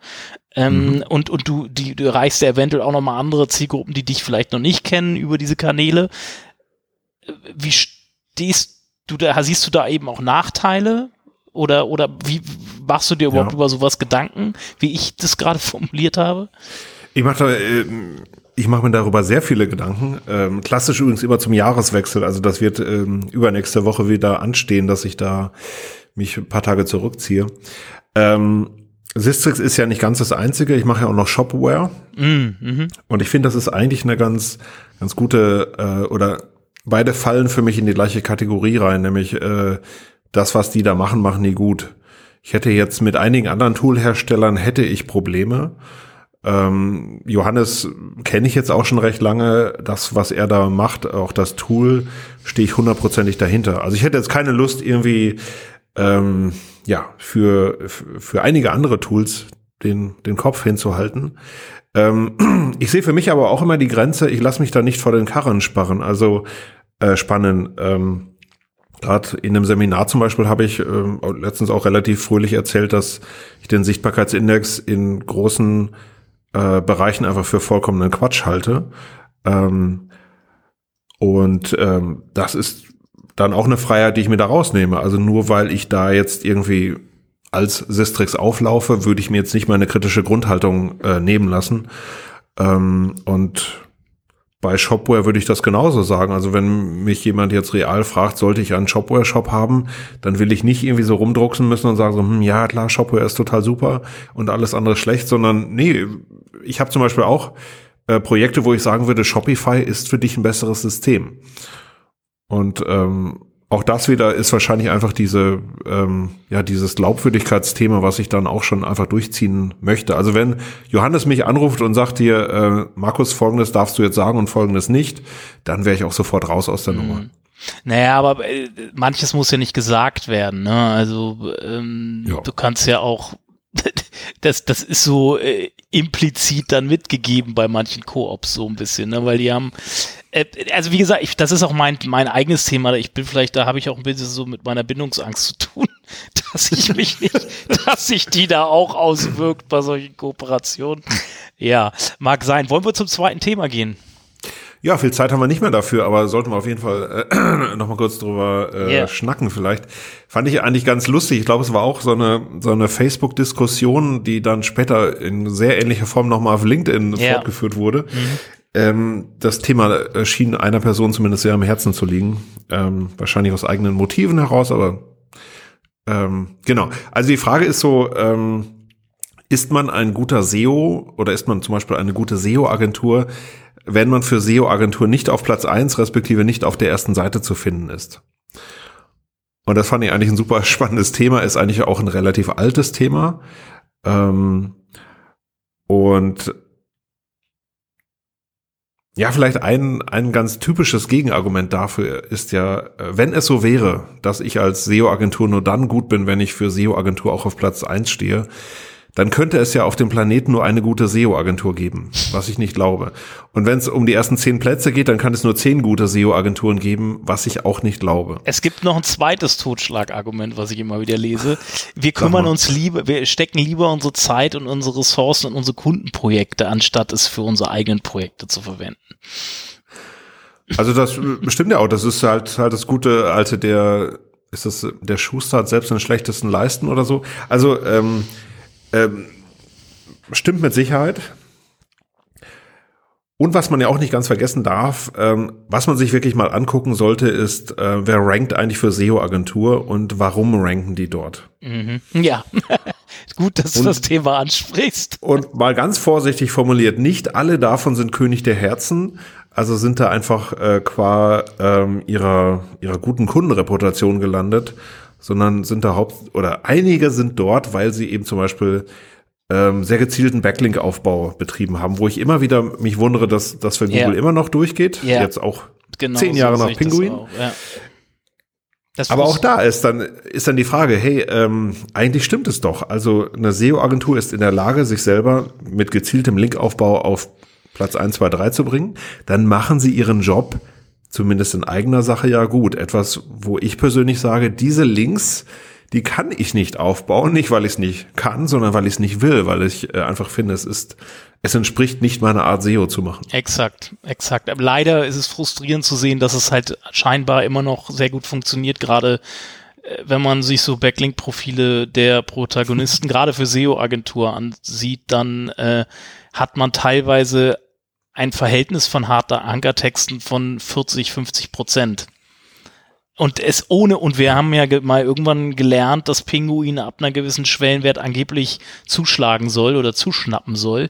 Ähm, Und und du die du erreichst ja eventuell auch noch mal andere Zielgruppen, die dich vielleicht noch nicht kennen über diese Kanäle. Äh, Wie stehst du da? Siehst du da eben auch Nachteile? Oder, oder wie machst du dir überhaupt Ja. über sowas Gedanken, wie ich das gerade formuliert habe? Ich mache da, ähm, ich mache mir darüber sehr viele Gedanken. Ähm, klassisch übrigens immer zum Jahreswechsel. Also das wird ähm, übernächste Woche wieder anstehen, dass ich da mich ein paar Tage zurückziehe. Ähm, Sistrix ist ja nicht ganz das Einzige. Ich mache ja auch noch Shopware. Und ich finde, das ist eigentlich eine ganz, ganz gute, äh, oder beide fallen für mich in die gleiche Kategorie rein, nämlich äh, das, was die da machen, machen die gut. Ich hätte jetzt mit einigen anderen Toolherstellern hätte ich Probleme. Ähm, Johannes kenne ich jetzt auch schon recht lange. Das, was er da macht, auch das Tool, stehe ich hundertprozentig dahinter. Also ich hätte jetzt keine Lust, irgendwie ähm, ja für, für einige andere Tools den, den Kopf hinzuhalten. Ähm, ich sehe für mich aber auch immer die Grenze, ich lasse mich da nicht vor den Karren sparren, also äh, spannen. Ähm, Gerade in einem Seminar zum Beispiel habe ich ähm, letztens auch relativ fröhlich erzählt, dass ich den Sichtbarkeitsindex in großen äh, Bereichen einfach für vollkommenen Quatsch halte. Ähm, und ähm, das ist dann auch eine Freiheit, die ich mir da rausnehme. Also nur weil ich da jetzt irgendwie als Sistrix auflaufe, würde ich mir jetzt nicht meine kritische Grundhaltung äh, nehmen lassen. Ähm, und bei Shopware würde ich das genauso sagen. Also wenn mich jemand jetzt real fragt, sollte ich einen Shopware-Shop haben, dann will ich nicht irgendwie so rumdrucksen müssen und sagen so, hm, ja klar, Shopware ist total super und alles andere schlecht, sondern nee, ich habe zum Beispiel auch äh, Projekte, wo ich sagen würde, Shopify ist für dich ein besseres System. Und ähm, auch das wieder ist wahrscheinlich einfach diese, ähm, ja, dieses Glaubwürdigkeitsthema, was ich dann auch schon einfach durchziehen möchte. Also wenn Johannes mich anruft und sagt dir, äh, Markus, folgendes darfst du jetzt sagen und folgendes nicht, dann wäre ich auch sofort raus aus der mhm. Nummer. Naja, aber äh, manches muss ja nicht gesagt werden. Ne? Also ähm, ja. du kannst ja auch, das, das ist so äh, implizit dann mitgegeben bei manchen Koops so ein bisschen, ne? weil die haben äh, also wie gesagt, ich, das ist auch mein, mein eigenes Thema. Ich bin vielleicht, da habe ich auch ein bisschen so mit meiner Bindungsangst zu tun, dass ich mich nicht, dass sich die da auch auswirkt bei solchen Kooperationen. Ja, mag sein. Wollen wir zum zweiten Thema gehen? Ja, viel Zeit haben wir nicht mehr dafür, aber sollten wir auf jeden Fall äh, noch mal kurz drüber äh, yeah. schnacken vielleicht. Fand ich eigentlich ganz lustig. Ich glaube, es war auch so eine so eine Facebook-Diskussion, die dann später in sehr ähnlicher Form noch mal auf LinkedIn yeah. fortgeführt wurde. Mhm. Ähm, das Thema schien einer Person zumindest sehr am Herzen zu liegen. Ähm, wahrscheinlich aus eigenen Motiven heraus, aber ähm, genau. Also die Frage ist so, ähm, ist man ein guter SEO oder ist man zum Beispiel eine gute SEO-Agentur, wenn man für SEO-Agentur nicht auf Platz eins respektive nicht auf der ersten Seite zu finden ist? Und das fand ich eigentlich ein super spannendes Thema, ist eigentlich auch ein relativ altes Thema. Ähm, und ja, vielleicht ein, ein ganz typisches Gegenargument dafür ist ja, wenn es so wäre, dass ich als SEO-Agentur nur dann gut bin, wenn ich für SEO-Agentur auch auf Platz eins stehe, dann könnte es ja auf dem Planeten nur eine gute SEO-Agentur geben, was ich nicht glaube. Und wenn es um die ersten zehn Plätze geht, dann kann es nur zehn gute SEO-Agenturen geben, was ich auch nicht glaube. Es gibt noch ein zweites Totschlagargument, was ich immer wieder lese. Wir kümmern uns lieber, wir stecken lieber unsere Zeit und unsere Ressourcen in unsere Kundenprojekte, anstatt es für unsere eigenen Projekte zu verwenden. Also das bestimmt ja auch. Das ist halt halt das gute alte der ist das der Schuster hat selbst den schlechtesten Leisten oder so. Also ähm, ähm, stimmt mit Sicherheit. Und was man ja auch nicht ganz vergessen darf, ähm, was man sich wirklich mal angucken sollte, ist, äh, wer rankt eigentlich für SEO-Agentur und warum ranken die dort? Mhm. Ja, gut, dass und, du das Thema ansprichst. Und mal ganz vorsichtig formuliert, nicht alle davon sind König der Herzen, also sind da einfach äh, qua ähm, ihrer, ihrer guten Kundenreputation gelandet, sondern sind da haupt oder einige sind dort, weil sie eben zum Beispiel ähm, sehr gezielten Backlink-Aufbau betrieben haben, wo ich immer wieder mich wundere, dass das für Google yeah. immer noch durchgeht. Yeah. Jetzt auch genau zehn Jahre so nach Pinguin. Ja. Aber auch da ist dann, ist dann die Frage, hey, ähm, eigentlich stimmt es doch. Also eine SEO-Agentur ist in der Lage, sich selber mit gezieltem Linkaufbau auf Platz 1, 2, 3 zu bringen. Dann machen sie ihren Job zumindest in eigener Sache ja gut. Etwas, wo ich persönlich sage, diese Links, die kann ich nicht aufbauen, nicht weil ich es nicht kann, sondern weil ich es nicht will, weil ich äh, einfach finde, es ist, es entspricht nicht meiner Art SEO zu machen. Exakt, exakt. Aber leider ist es frustrierend zu sehen, dass es halt scheinbar immer noch sehr gut funktioniert, gerade äh, wenn man sich so Backlink-Profile der Protagonisten gerade für SEO-Agentur ansieht, dann äh, hat man teilweise ein Verhältnis von harter Ankertexten von 40, 50 Prozent. Und es ohne, und wir haben ja mal irgendwann gelernt, dass Pinguin ab einer gewissen Schwellenwert angeblich zuschlagen soll oder zuschnappen soll.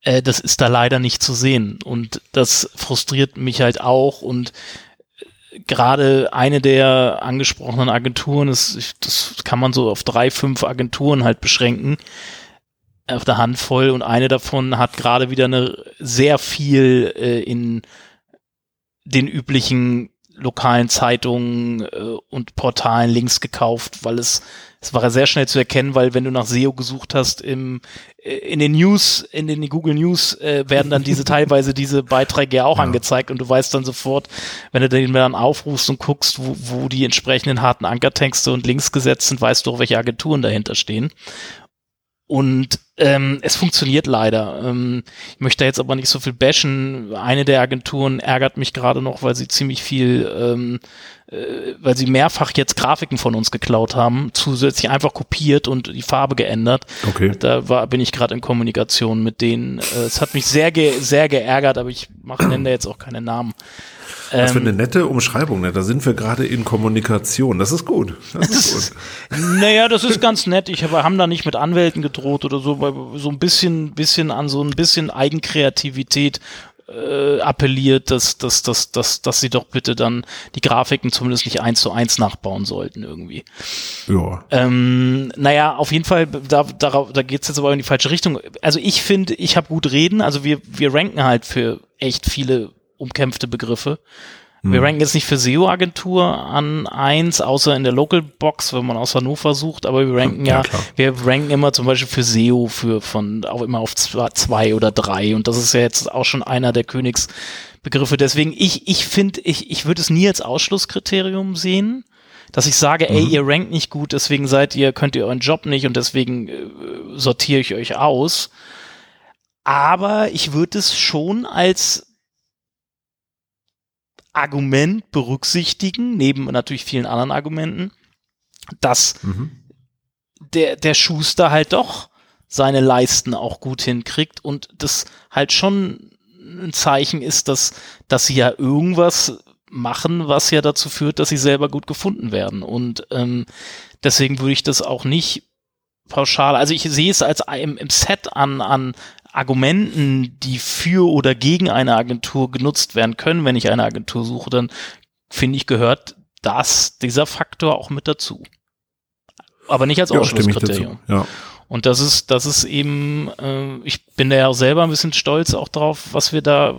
Äh, das ist da leider nicht zu sehen. Und das frustriert mich halt auch. Und äh, gerade eine der angesprochenen Agenturen, das, das kann man so auf drei, fünf Agenturen halt beschränken, auf der Hand voll und eine davon hat gerade wieder eine sehr viel äh, in den üblichen lokalen Zeitungen äh, und Portalen Links gekauft, weil es es war sehr schnell zu erkennen, weil wenn du nach SEO gesucht hast im äh, in den News, in den Google News äh, werden dann diese teilweise diese Beiträge ja auch ja. angezeigt und du weißt dann sofort, wenn du den dann aufrufst und guckst, wo, wo die entsprechenden harten Ankertexte und Links gesetzt sind, weißt du auch, welche Agenturen dahinter stehen. Und Ähm, es funktioniert leider. Ähm, ich möchte jetzt aber nicht so viel bashen. Eine der Agenturen ärgert mich gerade noch, weil sie ziemlich viel, ähm, äh, weil sie mehrfach jetzt Grafiken von uns geklaut haben, zusätzlich einfach kopiert und die Farbe geändert. Okay. Da war, bin ich gerade in Kommunikation mit denen. Äh, es hat mich sehr, ge sehr geärgert, aber ich mache nenne da jetzt auch keine Namen. Was für Ähm, eine nette Umschreibung, ne? Da sind wir gerade in Kommunikation. Das ist gut. Das ist gut. Naja, das ist ganz nett. Ich habe, haben da nicht mit Anwälten gedroht oder so, weil so ein bisschen, bisschen an so ein bisschen Eigenkreativität äh, appelliert, dass, dass, dass, dass, dass sie doch bitte dann die Grafiken zumindest nicht eins zu eins nachbauen sollten irgendwie. Ja. Ähm, naja, auf jeden Fall, da, darauf, da geht's jetzt aber in die falsche Richtung. Also ich finde, ich habe gut reden, also wir, wir ranken halt für echt viele umkämpfte Begriffe. Wir ranken jetzt nicht für SEO-Agentur an eins, außer in der Local Box, wenn man aus Hannover sucht, aber wir ranken Ja, ja, wir ranken immer zum Beispiel für SEO für von auch immer auf zwei, oder drei und das ist ja jetzt auch schon einer der Königsbegriffe. Deswegen ich ich finde ich ich würde es nie als Ausschlusskriterium sehen, dass ich sage, ey ihr rankt nicht gut, deswegen seid ihr könnt ihr euren Job nicht und deswegen äh, sortiere ich euch aus. Aber ich würde es schon als Argument berücksichtigen, neben natürlich vielen anderen Argumenten, dass der, der Schuster halt doch seine Leisten auch gut hinkriegt und das halt schon ein Zeichen ist, dass, dass sie ja irgendwas machen, was ja dazu führt, dass sie selber gut gefunden werden. Und ähm, deswegen würde ich das auch nicht pauschal, also ich sehe es als im, im Set an, an Argumenten, die für oder gegen eine Agentur genutzt werden können, wenn ich eine Agentur suche, dann finde ich, gehört das, dieser Faktor auch mit dazu. Aber nicht als Ja. Ausschlusskriterium. Ja. Und das ist, das ist eben, äh, ich bin da ja auch selber ein bisschen stolz auch drauf, was wir da,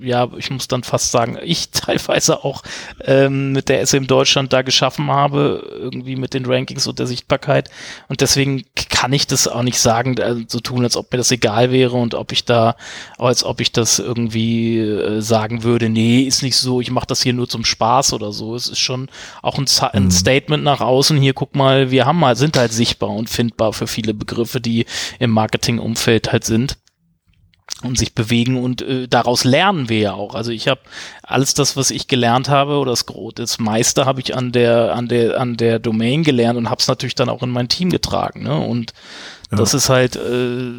ja, ich muss dann fast sagen, ich teilweise auch ähm, mit der SM Deutschland da geschaffen habe, irgendwie mit den Rankings und der Sichtbarkeit. Und deswegen kann ich das auch nicht sagen, äh, so tun, als ob mir das egal wäre und ob ich da, als ob ich das irgendwie äh, sagen würde, nee, ist nicht so, ich mache das hier nur zum Spaß oder so. Es ist schon auch ein, ein Statement nach außen, hier guck mal, wir haben mal, sind halt sichtbar und findbar für viele Begriffe, die im Marketingumfeld halt sind und sich bewegen und äh, daraus lernen wir ja auch. Also ich habe alles das, was ich gelernt habe oder das, das meiste habe ich an der an der an der Domain gelernt und habe es natürlich dann auch in mein Team getragen. Ne? Und das ist halt, äh,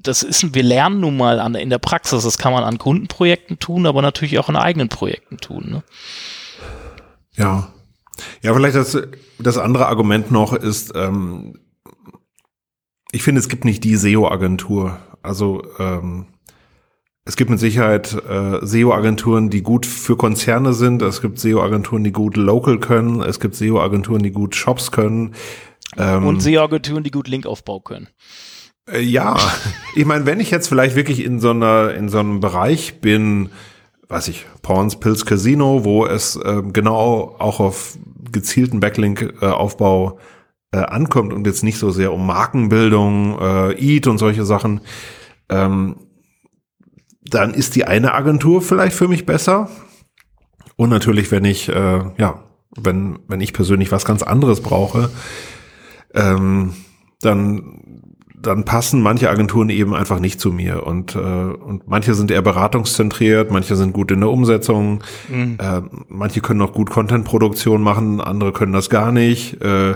das ist, wir lernen nun mal an, in der Praxis. Das kann man an Kundenprojekten tun, aber natürlich auch in eigenen Projekten tun. Ne? Ja. Ja, vielleicht das, das andere Argument noch ist, ähm, ich finde, es gibt nicht die SEO-Agentur. Also ähm, es gibt mit Sicherheit äh, SEO-Agenturen, die gut für Konzerne sind. Es gibt SEO-Agenturen, die gut local können. Es gibt SEO-Agenturen, die gut Shops können. Ähm, Und SEO-Agenturen, die gut Linkaufbau können. Äh, Ja, ich meine, wenn ich jetzt vielleicht wirklich in so einer in so einem Bereich bin, weiß ich, Pawns Pills Casino, wo es ähm, genau auch auf gezielten Backlink-Aufbau äh, ankommt und jetzt nicht so sehr um Markenbildung, äh, Eat und solche Sachen, ähm, dann ist die eine Agentur vielleicht für mich besser. Und natürlich, wenn ich, äh, ja, wenn, wenn ich persönlich was ganz anderes brauche, ähm, dann dann passen manche Agenturen eben einfach nicht zu mir und äh, und manche sind eher beratungszentriert, manche sind gut in der Umsetzung, äh, manche können auch gut Contentproduktion machen, andere können das gar nicht. Äh,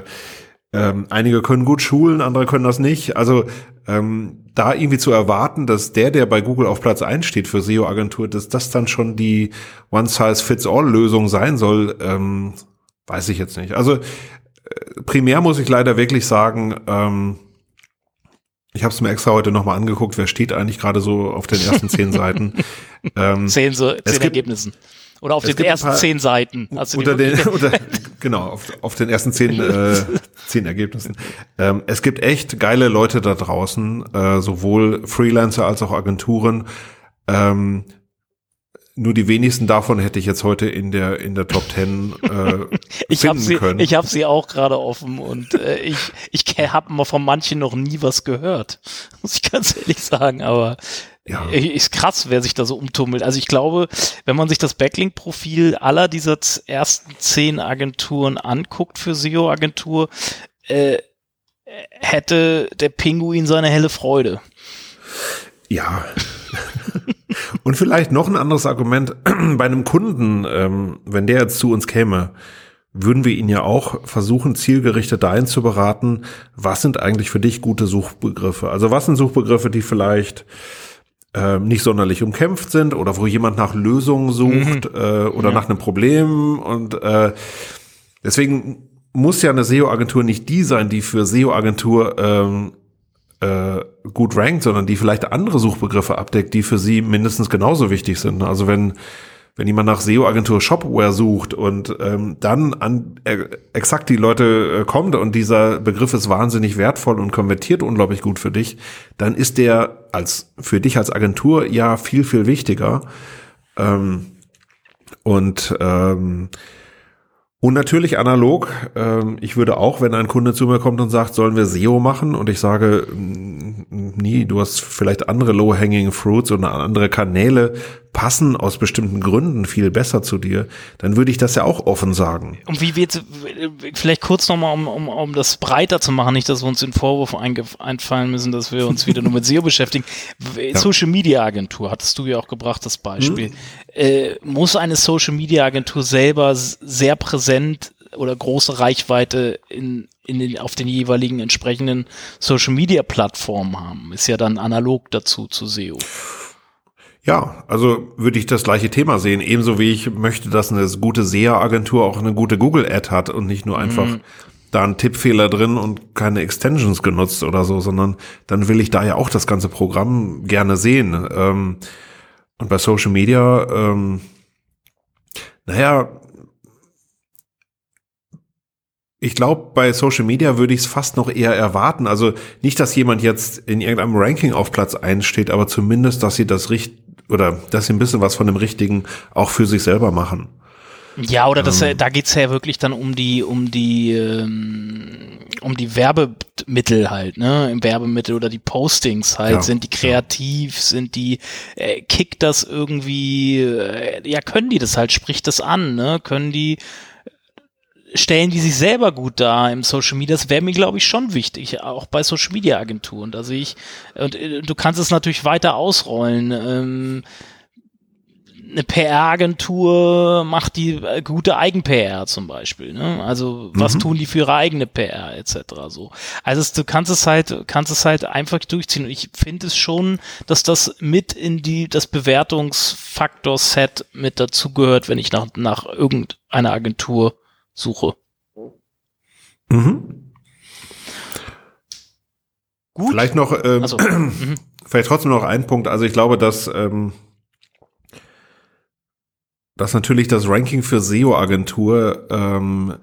ähm, einige können gut schulen, andere können das nicht. Also ähm, da irgendwie zu erwarten, dass der, der bei Google auf Platz 1 steht für SEO-Agentur, dass das dann schon die One-Size-Fits-All-Lösung sein soll, ähm, weiß ich jetzt nicht. Also äh, primär muss ich leider wirklich sagen, ähm, ich habe es mir extra heute nochmal angeguckt, wer steht eigentlich gerade so auf den ersten zehn Seiten. Ähm, Zehn, so, zehn gibt- Ergebnissen. Oder auf es den ersten zehn Seiten. Unter den, unter, genau, auf, auf den ersten zehn, äh, zehn Ergebnissen. Ähm, es gibt echt geile Leute da draußen, äh, sowohl Freelancer als auch Agenturen. Ähm, nur die wenigsten davon hätte ich jetzt heute in der in der Top Ten äh, ich habe finden sie, können. ich habe sie auch gerade offen und äh, ich ich habe mal von manchen noch nie was gehört, muss ich ganz ehrlich sagen. Aber Ja. äh, ist krass, wer sich da so umtummelt. Also ich glaube, wenn man sich das Backlink-Profil aller dieser ersten zehn Agenturen anguckt für SEO-Agentur, äh, hätte der Pinguin seine helle Freude. Ja. Und vielleicht noch ein anderes Argument bei einem Kunden, ähm, wenn der jetzt zu uns käme, würden wir ihn ja auch versuchen, zielgerichtet dahin zu beraten, was sind eigentlich für dich gute Suchbegriffe? Also was sind Suchbegriffe, die vielleicht äh, nicht sonderlich umkämpft sind oder wo jemand nach Lösungen sucht mhm. äh, oder ja. nach einem Problem und äh, deswegen muss ja eine SEO-Agentur nicht die sein, die für SEO-Agentur ähm, äh, gut rankt, sondern die vielleicht andere Suchbegriffe abdeckt, die für sie mindestens genauso wichtig sind. Also wenn wenn jemand nach SEO-Agentur Shopware sucht und ähm, dann an äh, exakt die Leute äh, kommt und dieser Begriff ist wahnsinnig wertvoll und konvertiert unglaublich gut für dich, dann ist der als für dich als Agentur ja viel viel wichtiger. Ähm, und ähm, und natürlich analog. Ähm, ich würde auch, wenn ein Kunde zu mir kommt und sagt, sollen wir SEO machen? Und ich sage, nee, du hast vielleicht andere Low-Hanging Fruits oder andere Kanäle passen aus bestimmten Gründen viel besser zu dir, dann würde ich das ja auch offen sagen. Und wie wird, vielleicht kurz nochmal, um, um, um das breiter zu machen, nicht, dass wir uns den Vorwurf einfallen müssen, dass wir uns wieder nur mit SEO beschäftigen. Ja. Social Media Agentur, hattest du ja auch gebracht, das Beispiel. Hm. Äh, muss eine Social Media Agentur selber sehr präsent oder große Reichweite in, in den, auf den jeweiligen entsprechenden Social Media Plattformen haben. Ist ja dann analog dazu zu SEO. Ja, also würde ich das gleiche Thema sehen. Ebenso wie ich möchte, dass eine gute SEA-Agentur auch eine gute Google-Ad hat und nicht nur einfach mhm. da ein Tippfehler drin und keine Extensions genutzt oder so, sondern dann will ich da ja auch das ganze Programm gerne sehen. Ähm, und bei Social Media, ähm, naja, ich glaube, bei Social Media würde ich es fast noch eher erwarten. Also nicht, dass jemand jetzt in irgendeinem Ranking auf Platz 1 steht, aber zumindest, dass sie das richt oder dass sie ein bisschen was von dem Richtigen auch für sich selber machen. Ja, oder das, ähm, da geht's ja wirklich dann um die, um die, ähm, um die Werbemittel halt, ne? Im Werbemittel oder die Postings halt. Ja, sind die kreativ, ja. sind die, äh, kickt das irgendwie, äh, ja, können die das halt, spricht das an, ne? Können die, stellen die sich selber gut dar im Social Media. Das wäre mir, glaube ich, schon wichtig, auch bei Social Media Agenturen. Da sehe ich, und äh, du kannst es natürlich weiter ausrollen. Ähm, eine PR-Agentur macht die äh, gute Eigen-PR zum Beispiel. Ne? Also was mhm. tun die für ihre eigene PR etc. So. Also es, du kannst es halt, kannst es halt einfach durchziehen. Und ich finde es schon, dass das mit in die das Bewertungsfaktor-Set mit dazugehört, wenn ich nach nach irgendeiner Agentur suche. Mhm. Gut. Vielleicht noch, ähm, also, vielleicht trotzdem noch ein Punkt. Also ich glaube, dass, ähm, dass natürlich das Ranking für SEO-Agentur ähm,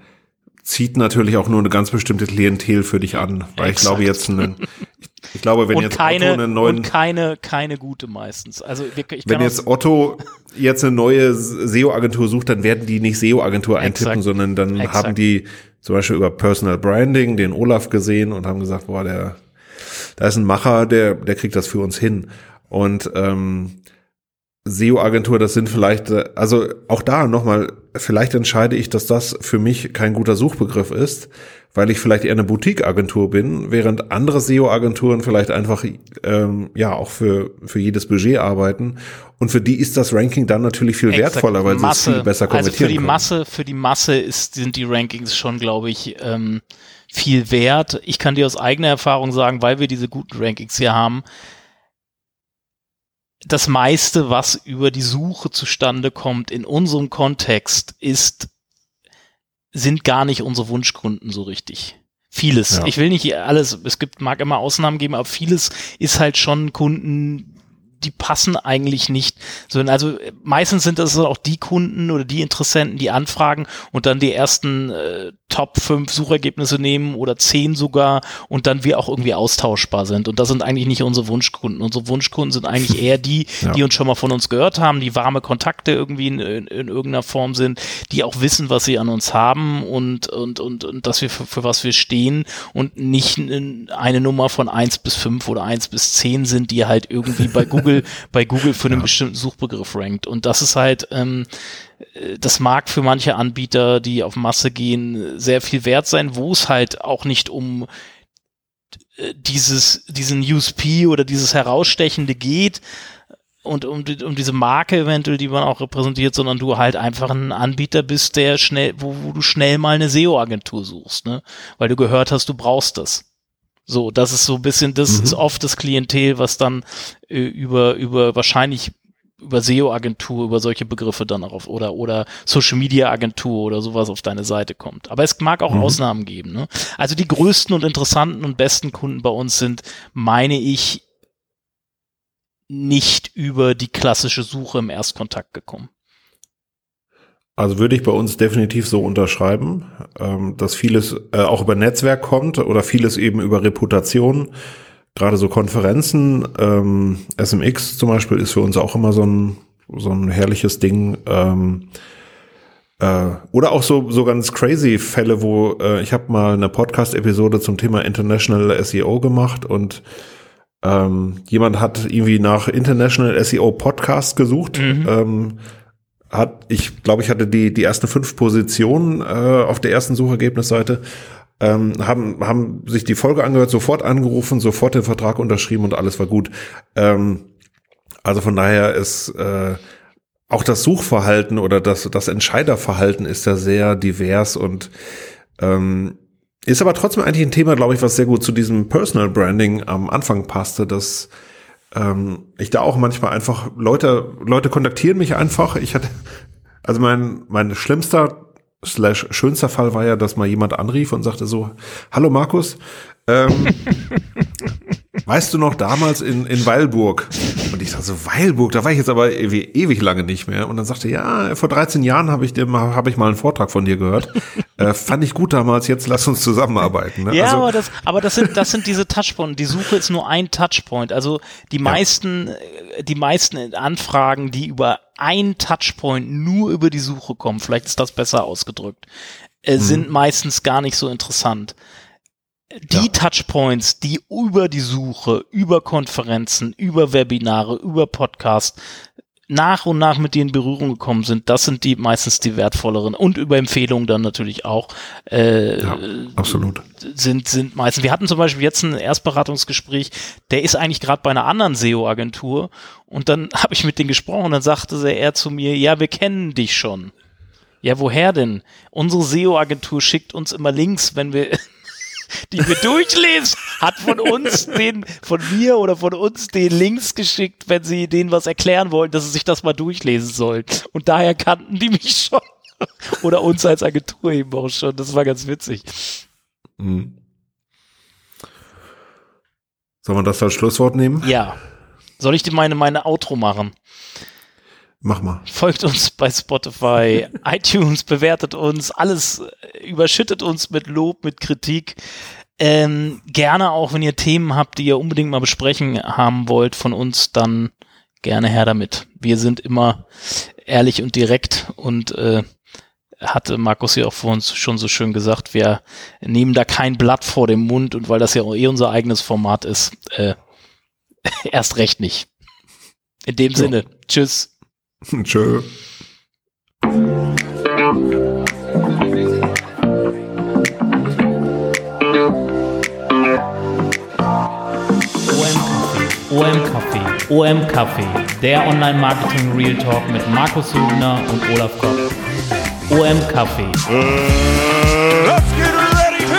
zieht natürlich auch nur eine ganz bestimmte Klientel für dich an. Weil Exakt. ich glaube jetzt, eine, ich glaube, wenn und jetzt keine, Otto einen neuen. Und keine, keine gute meistens. Also ich wenn jetzt Otto jetzt eine neue SEO-Agentur sucht, dann werden die nicht SEO-Agentur eintippen, sondern dann Exakt. haben die zum Beispiel über Personal Branding den Olaf gesehen und haben gesagt, boah, der, da ist ein Macher, der, der kriegt das für uns hin. Und ähm, SEO-Agentur, das sind vielleicht, äh, also auch da nochmal, vielleicht entscheide ich, dass das für mich kein guter Suchbegriff ist, weil ich vielleicht eher eine Boutique-Agentur bin, während andere SEO-Agenturen vielleicht einfach ähm, ja auch für, für jedes Budget arbeiten. Und für die ist das Ranking dann natürlich viel Exakt. wertvoller, weil Masse, sie es viel besser konvertieren Also für die können. Masse, für die Masse ist, sind die Rankings schon, glaube ich, ähm, viel wert. Ich kann dir aus eigener Erfahrung sagen, weil wir diese guten Rankings hier haben, das meiste, was über die Suche zustande kommt in unserem Kontext, ist sind gar nicht unsere Wunschkunden so richtig. Vieles. Ja. Ich will nicht alles, es gibt, mag immer Ausnahmen geben, aber vieles ist halt schon Kunden, die passen eigentlich nicht. Also meistens sind das auch die Kunden oder die Interessenten, die anfragen und dann die ersten äh, Top 5 Suchergebnisse nehmen oder 10 sogar und dann wir auch irgendwie austauschbar sind. Und das sind eigentlich nicht unsere Wunschkunden. Unsere Wunschkunden sind eigentlich eher die, ja. die uns schon mal von uns gehört haben, die warme Kontakte irgendwie in, in, in, irgendeiner Form sind, die auch wissen, was sie an uns haben und, und, und, und dass wir für, für was wir stehen und nicht eine Nummer von 1 bis 5 oder 1 bis 10 sind, die halt irgendwie bei Google bei Google für einen ja. bestimmten Suchbegriff rankt. Und das ist halt, ähm, das mag für manche Anbieter, die auf Masse gehen, sehr viel wert sein, wo es halt auch nicht um äh, dieses, diesen USP oder dieses Herausstechende geht und um, um diese Marke eventuell, die man auch repräsentiert, sondern du halt einfach ein Anbieter bist, der schnell, wo, wo du schnell mal eine SEO-Agentur suchst, ne? Weil du gehört hast, du brauchst das. So, das ist so ein bisschen, das mhm. ist oft das Klientel, was dann äh, über, über wahrscheinlich über SEO-Agentur, über solche Begriffe dann auch auf, oder, oder Social-Media-Agentur oder sowas auf deine Seite kommt. Aber es mag auch mhm. Ausnahmen geben. Ne? Also die größten und interessanten und besten Kunden bei uns sind, meine ich, nicht über die klassische Suche im Erstkontakt gekommen. Also würde ich bei uns definitiv so unterschreiben, ähm, dass vieles äh, auch über Netzwerk kommt oder vieles eben über Reputation. Gerade so Konferenzen, ähm, SMX zum Beispiel ist für uns auch immer so ein, so ein herrliches Ding. Ähm, äh, oder auch so, so ganz crazy Fälle, wo äh, ich habe mal eine Podcast-Episode zum Thema International SEO gemacht und ähm, jemand hat irgendwie nach International SEO Podcast gesucht. Mhm. Ähm, hat, ich glaube, ich hatte die, die ersten fünf Positionen äh, auf der ersten Suchergebnisseite. Ähm, haben, haben sich die Folge angehört, sofort angerufen, sofort den Vertrag unterschrieben und alles war gut. Ähm, also von daher ist äh, auch das Suchverhalten oder das, das Entscheiderverhalten ist ja sehr divers und ähm, ist aber trotzdem eigentlich ein Thema, glaube ich, was sehr gut zu diesem Personal Branding am Anfang passte, dass ähm, ich da auch manchmal einfach Leute, Leute kontaktieren mich einfach. Ich hatte, also mein, mein schlimmster slash schönster Fall war ja, dass mal jemand anrief und sagte so, hallo Markus, ähm, weißt du noch damals in, in Weilburg? Und ich sagte so, Weilburg, da war ich jetzt aber ewig, ewig lange nicht mehr. Und dann sagte ja, vor 13 Jahren habe ich, dir mal, hab ich mal einen Vortrag von dir gehört. Äh, fand ich gut damals, jetzt lass uns zusammenarbeiten. Ne? Ja, also, aber, das, aber das, sind, das sind diese Touchpoints. Die Suche ist nur ein Touchpoint. Also die meisten, ja. die meisten Anfragen, die über ein Touchpoint nur über die Suche kommen, vielleicht ist das besser ausgedrückt, äh, hm. sind meistens gar nicht so interessant die ja. Touchpoints, die über die Suche, über Konferenzen, über Webinare, über Podcast nach und nach mit dir in Berührung gekommen sind, das sind die meistens die wertvolleren und über Empfehlungen dann natürlich auch. Äh, ja, absolut. Sind, sind meistens. Wir hatten zum Beispiel jetzt ein Erstberatungsgespräch, der ist eigentlich gerade bei einer anderen SEO-Agentur und dann habe ich mit denen gesprochen und dann sagte er zu mir, ja, wir kennen dich schon. Ja, woher denn? Unsere SEO-Agentur schickt uns immer Links, wenn wir die wir durchlesen, hat von uns den, von mir oder von uns den Links geschickt, wenn sie denen was erklären wollen, dass sie sich das mal durchlesen sollen. Und daher kannten die mich schon. Oder uns als Agentur eben auch schon. Das war ganz witzig. Mhm. Soll man das als Schlusswort nehmen? Ja. Soll ich dir meine, meine Outro machen? Mach mal. Folgt uns bei Spotify, iTunes, bewertet uns, alles äh, überschüttet uns mit Lob, mit Kritik. Ähm, gerne auch, wenn ihr Themen habt, die ihr unbedingt mal besprechen haben wollt von uns, dann gerne her damit. Wir sind immer ehrlich und direkt und äh, hatte Markus ja auch vor uns schon so schön gesagt, wir nehmen da kein Blatt vor dem Mund und weil das ja eh unser eigenes Format ist, äh, erst recht nicht. In dem ja. Sinne, tschüss. Tschö. OM Café, OM Café, der Online Marketing Real Talk mit Markus Hübner und Olaf Kopp. OM Café. Uh, let's get ready to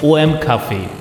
rumble! OM Café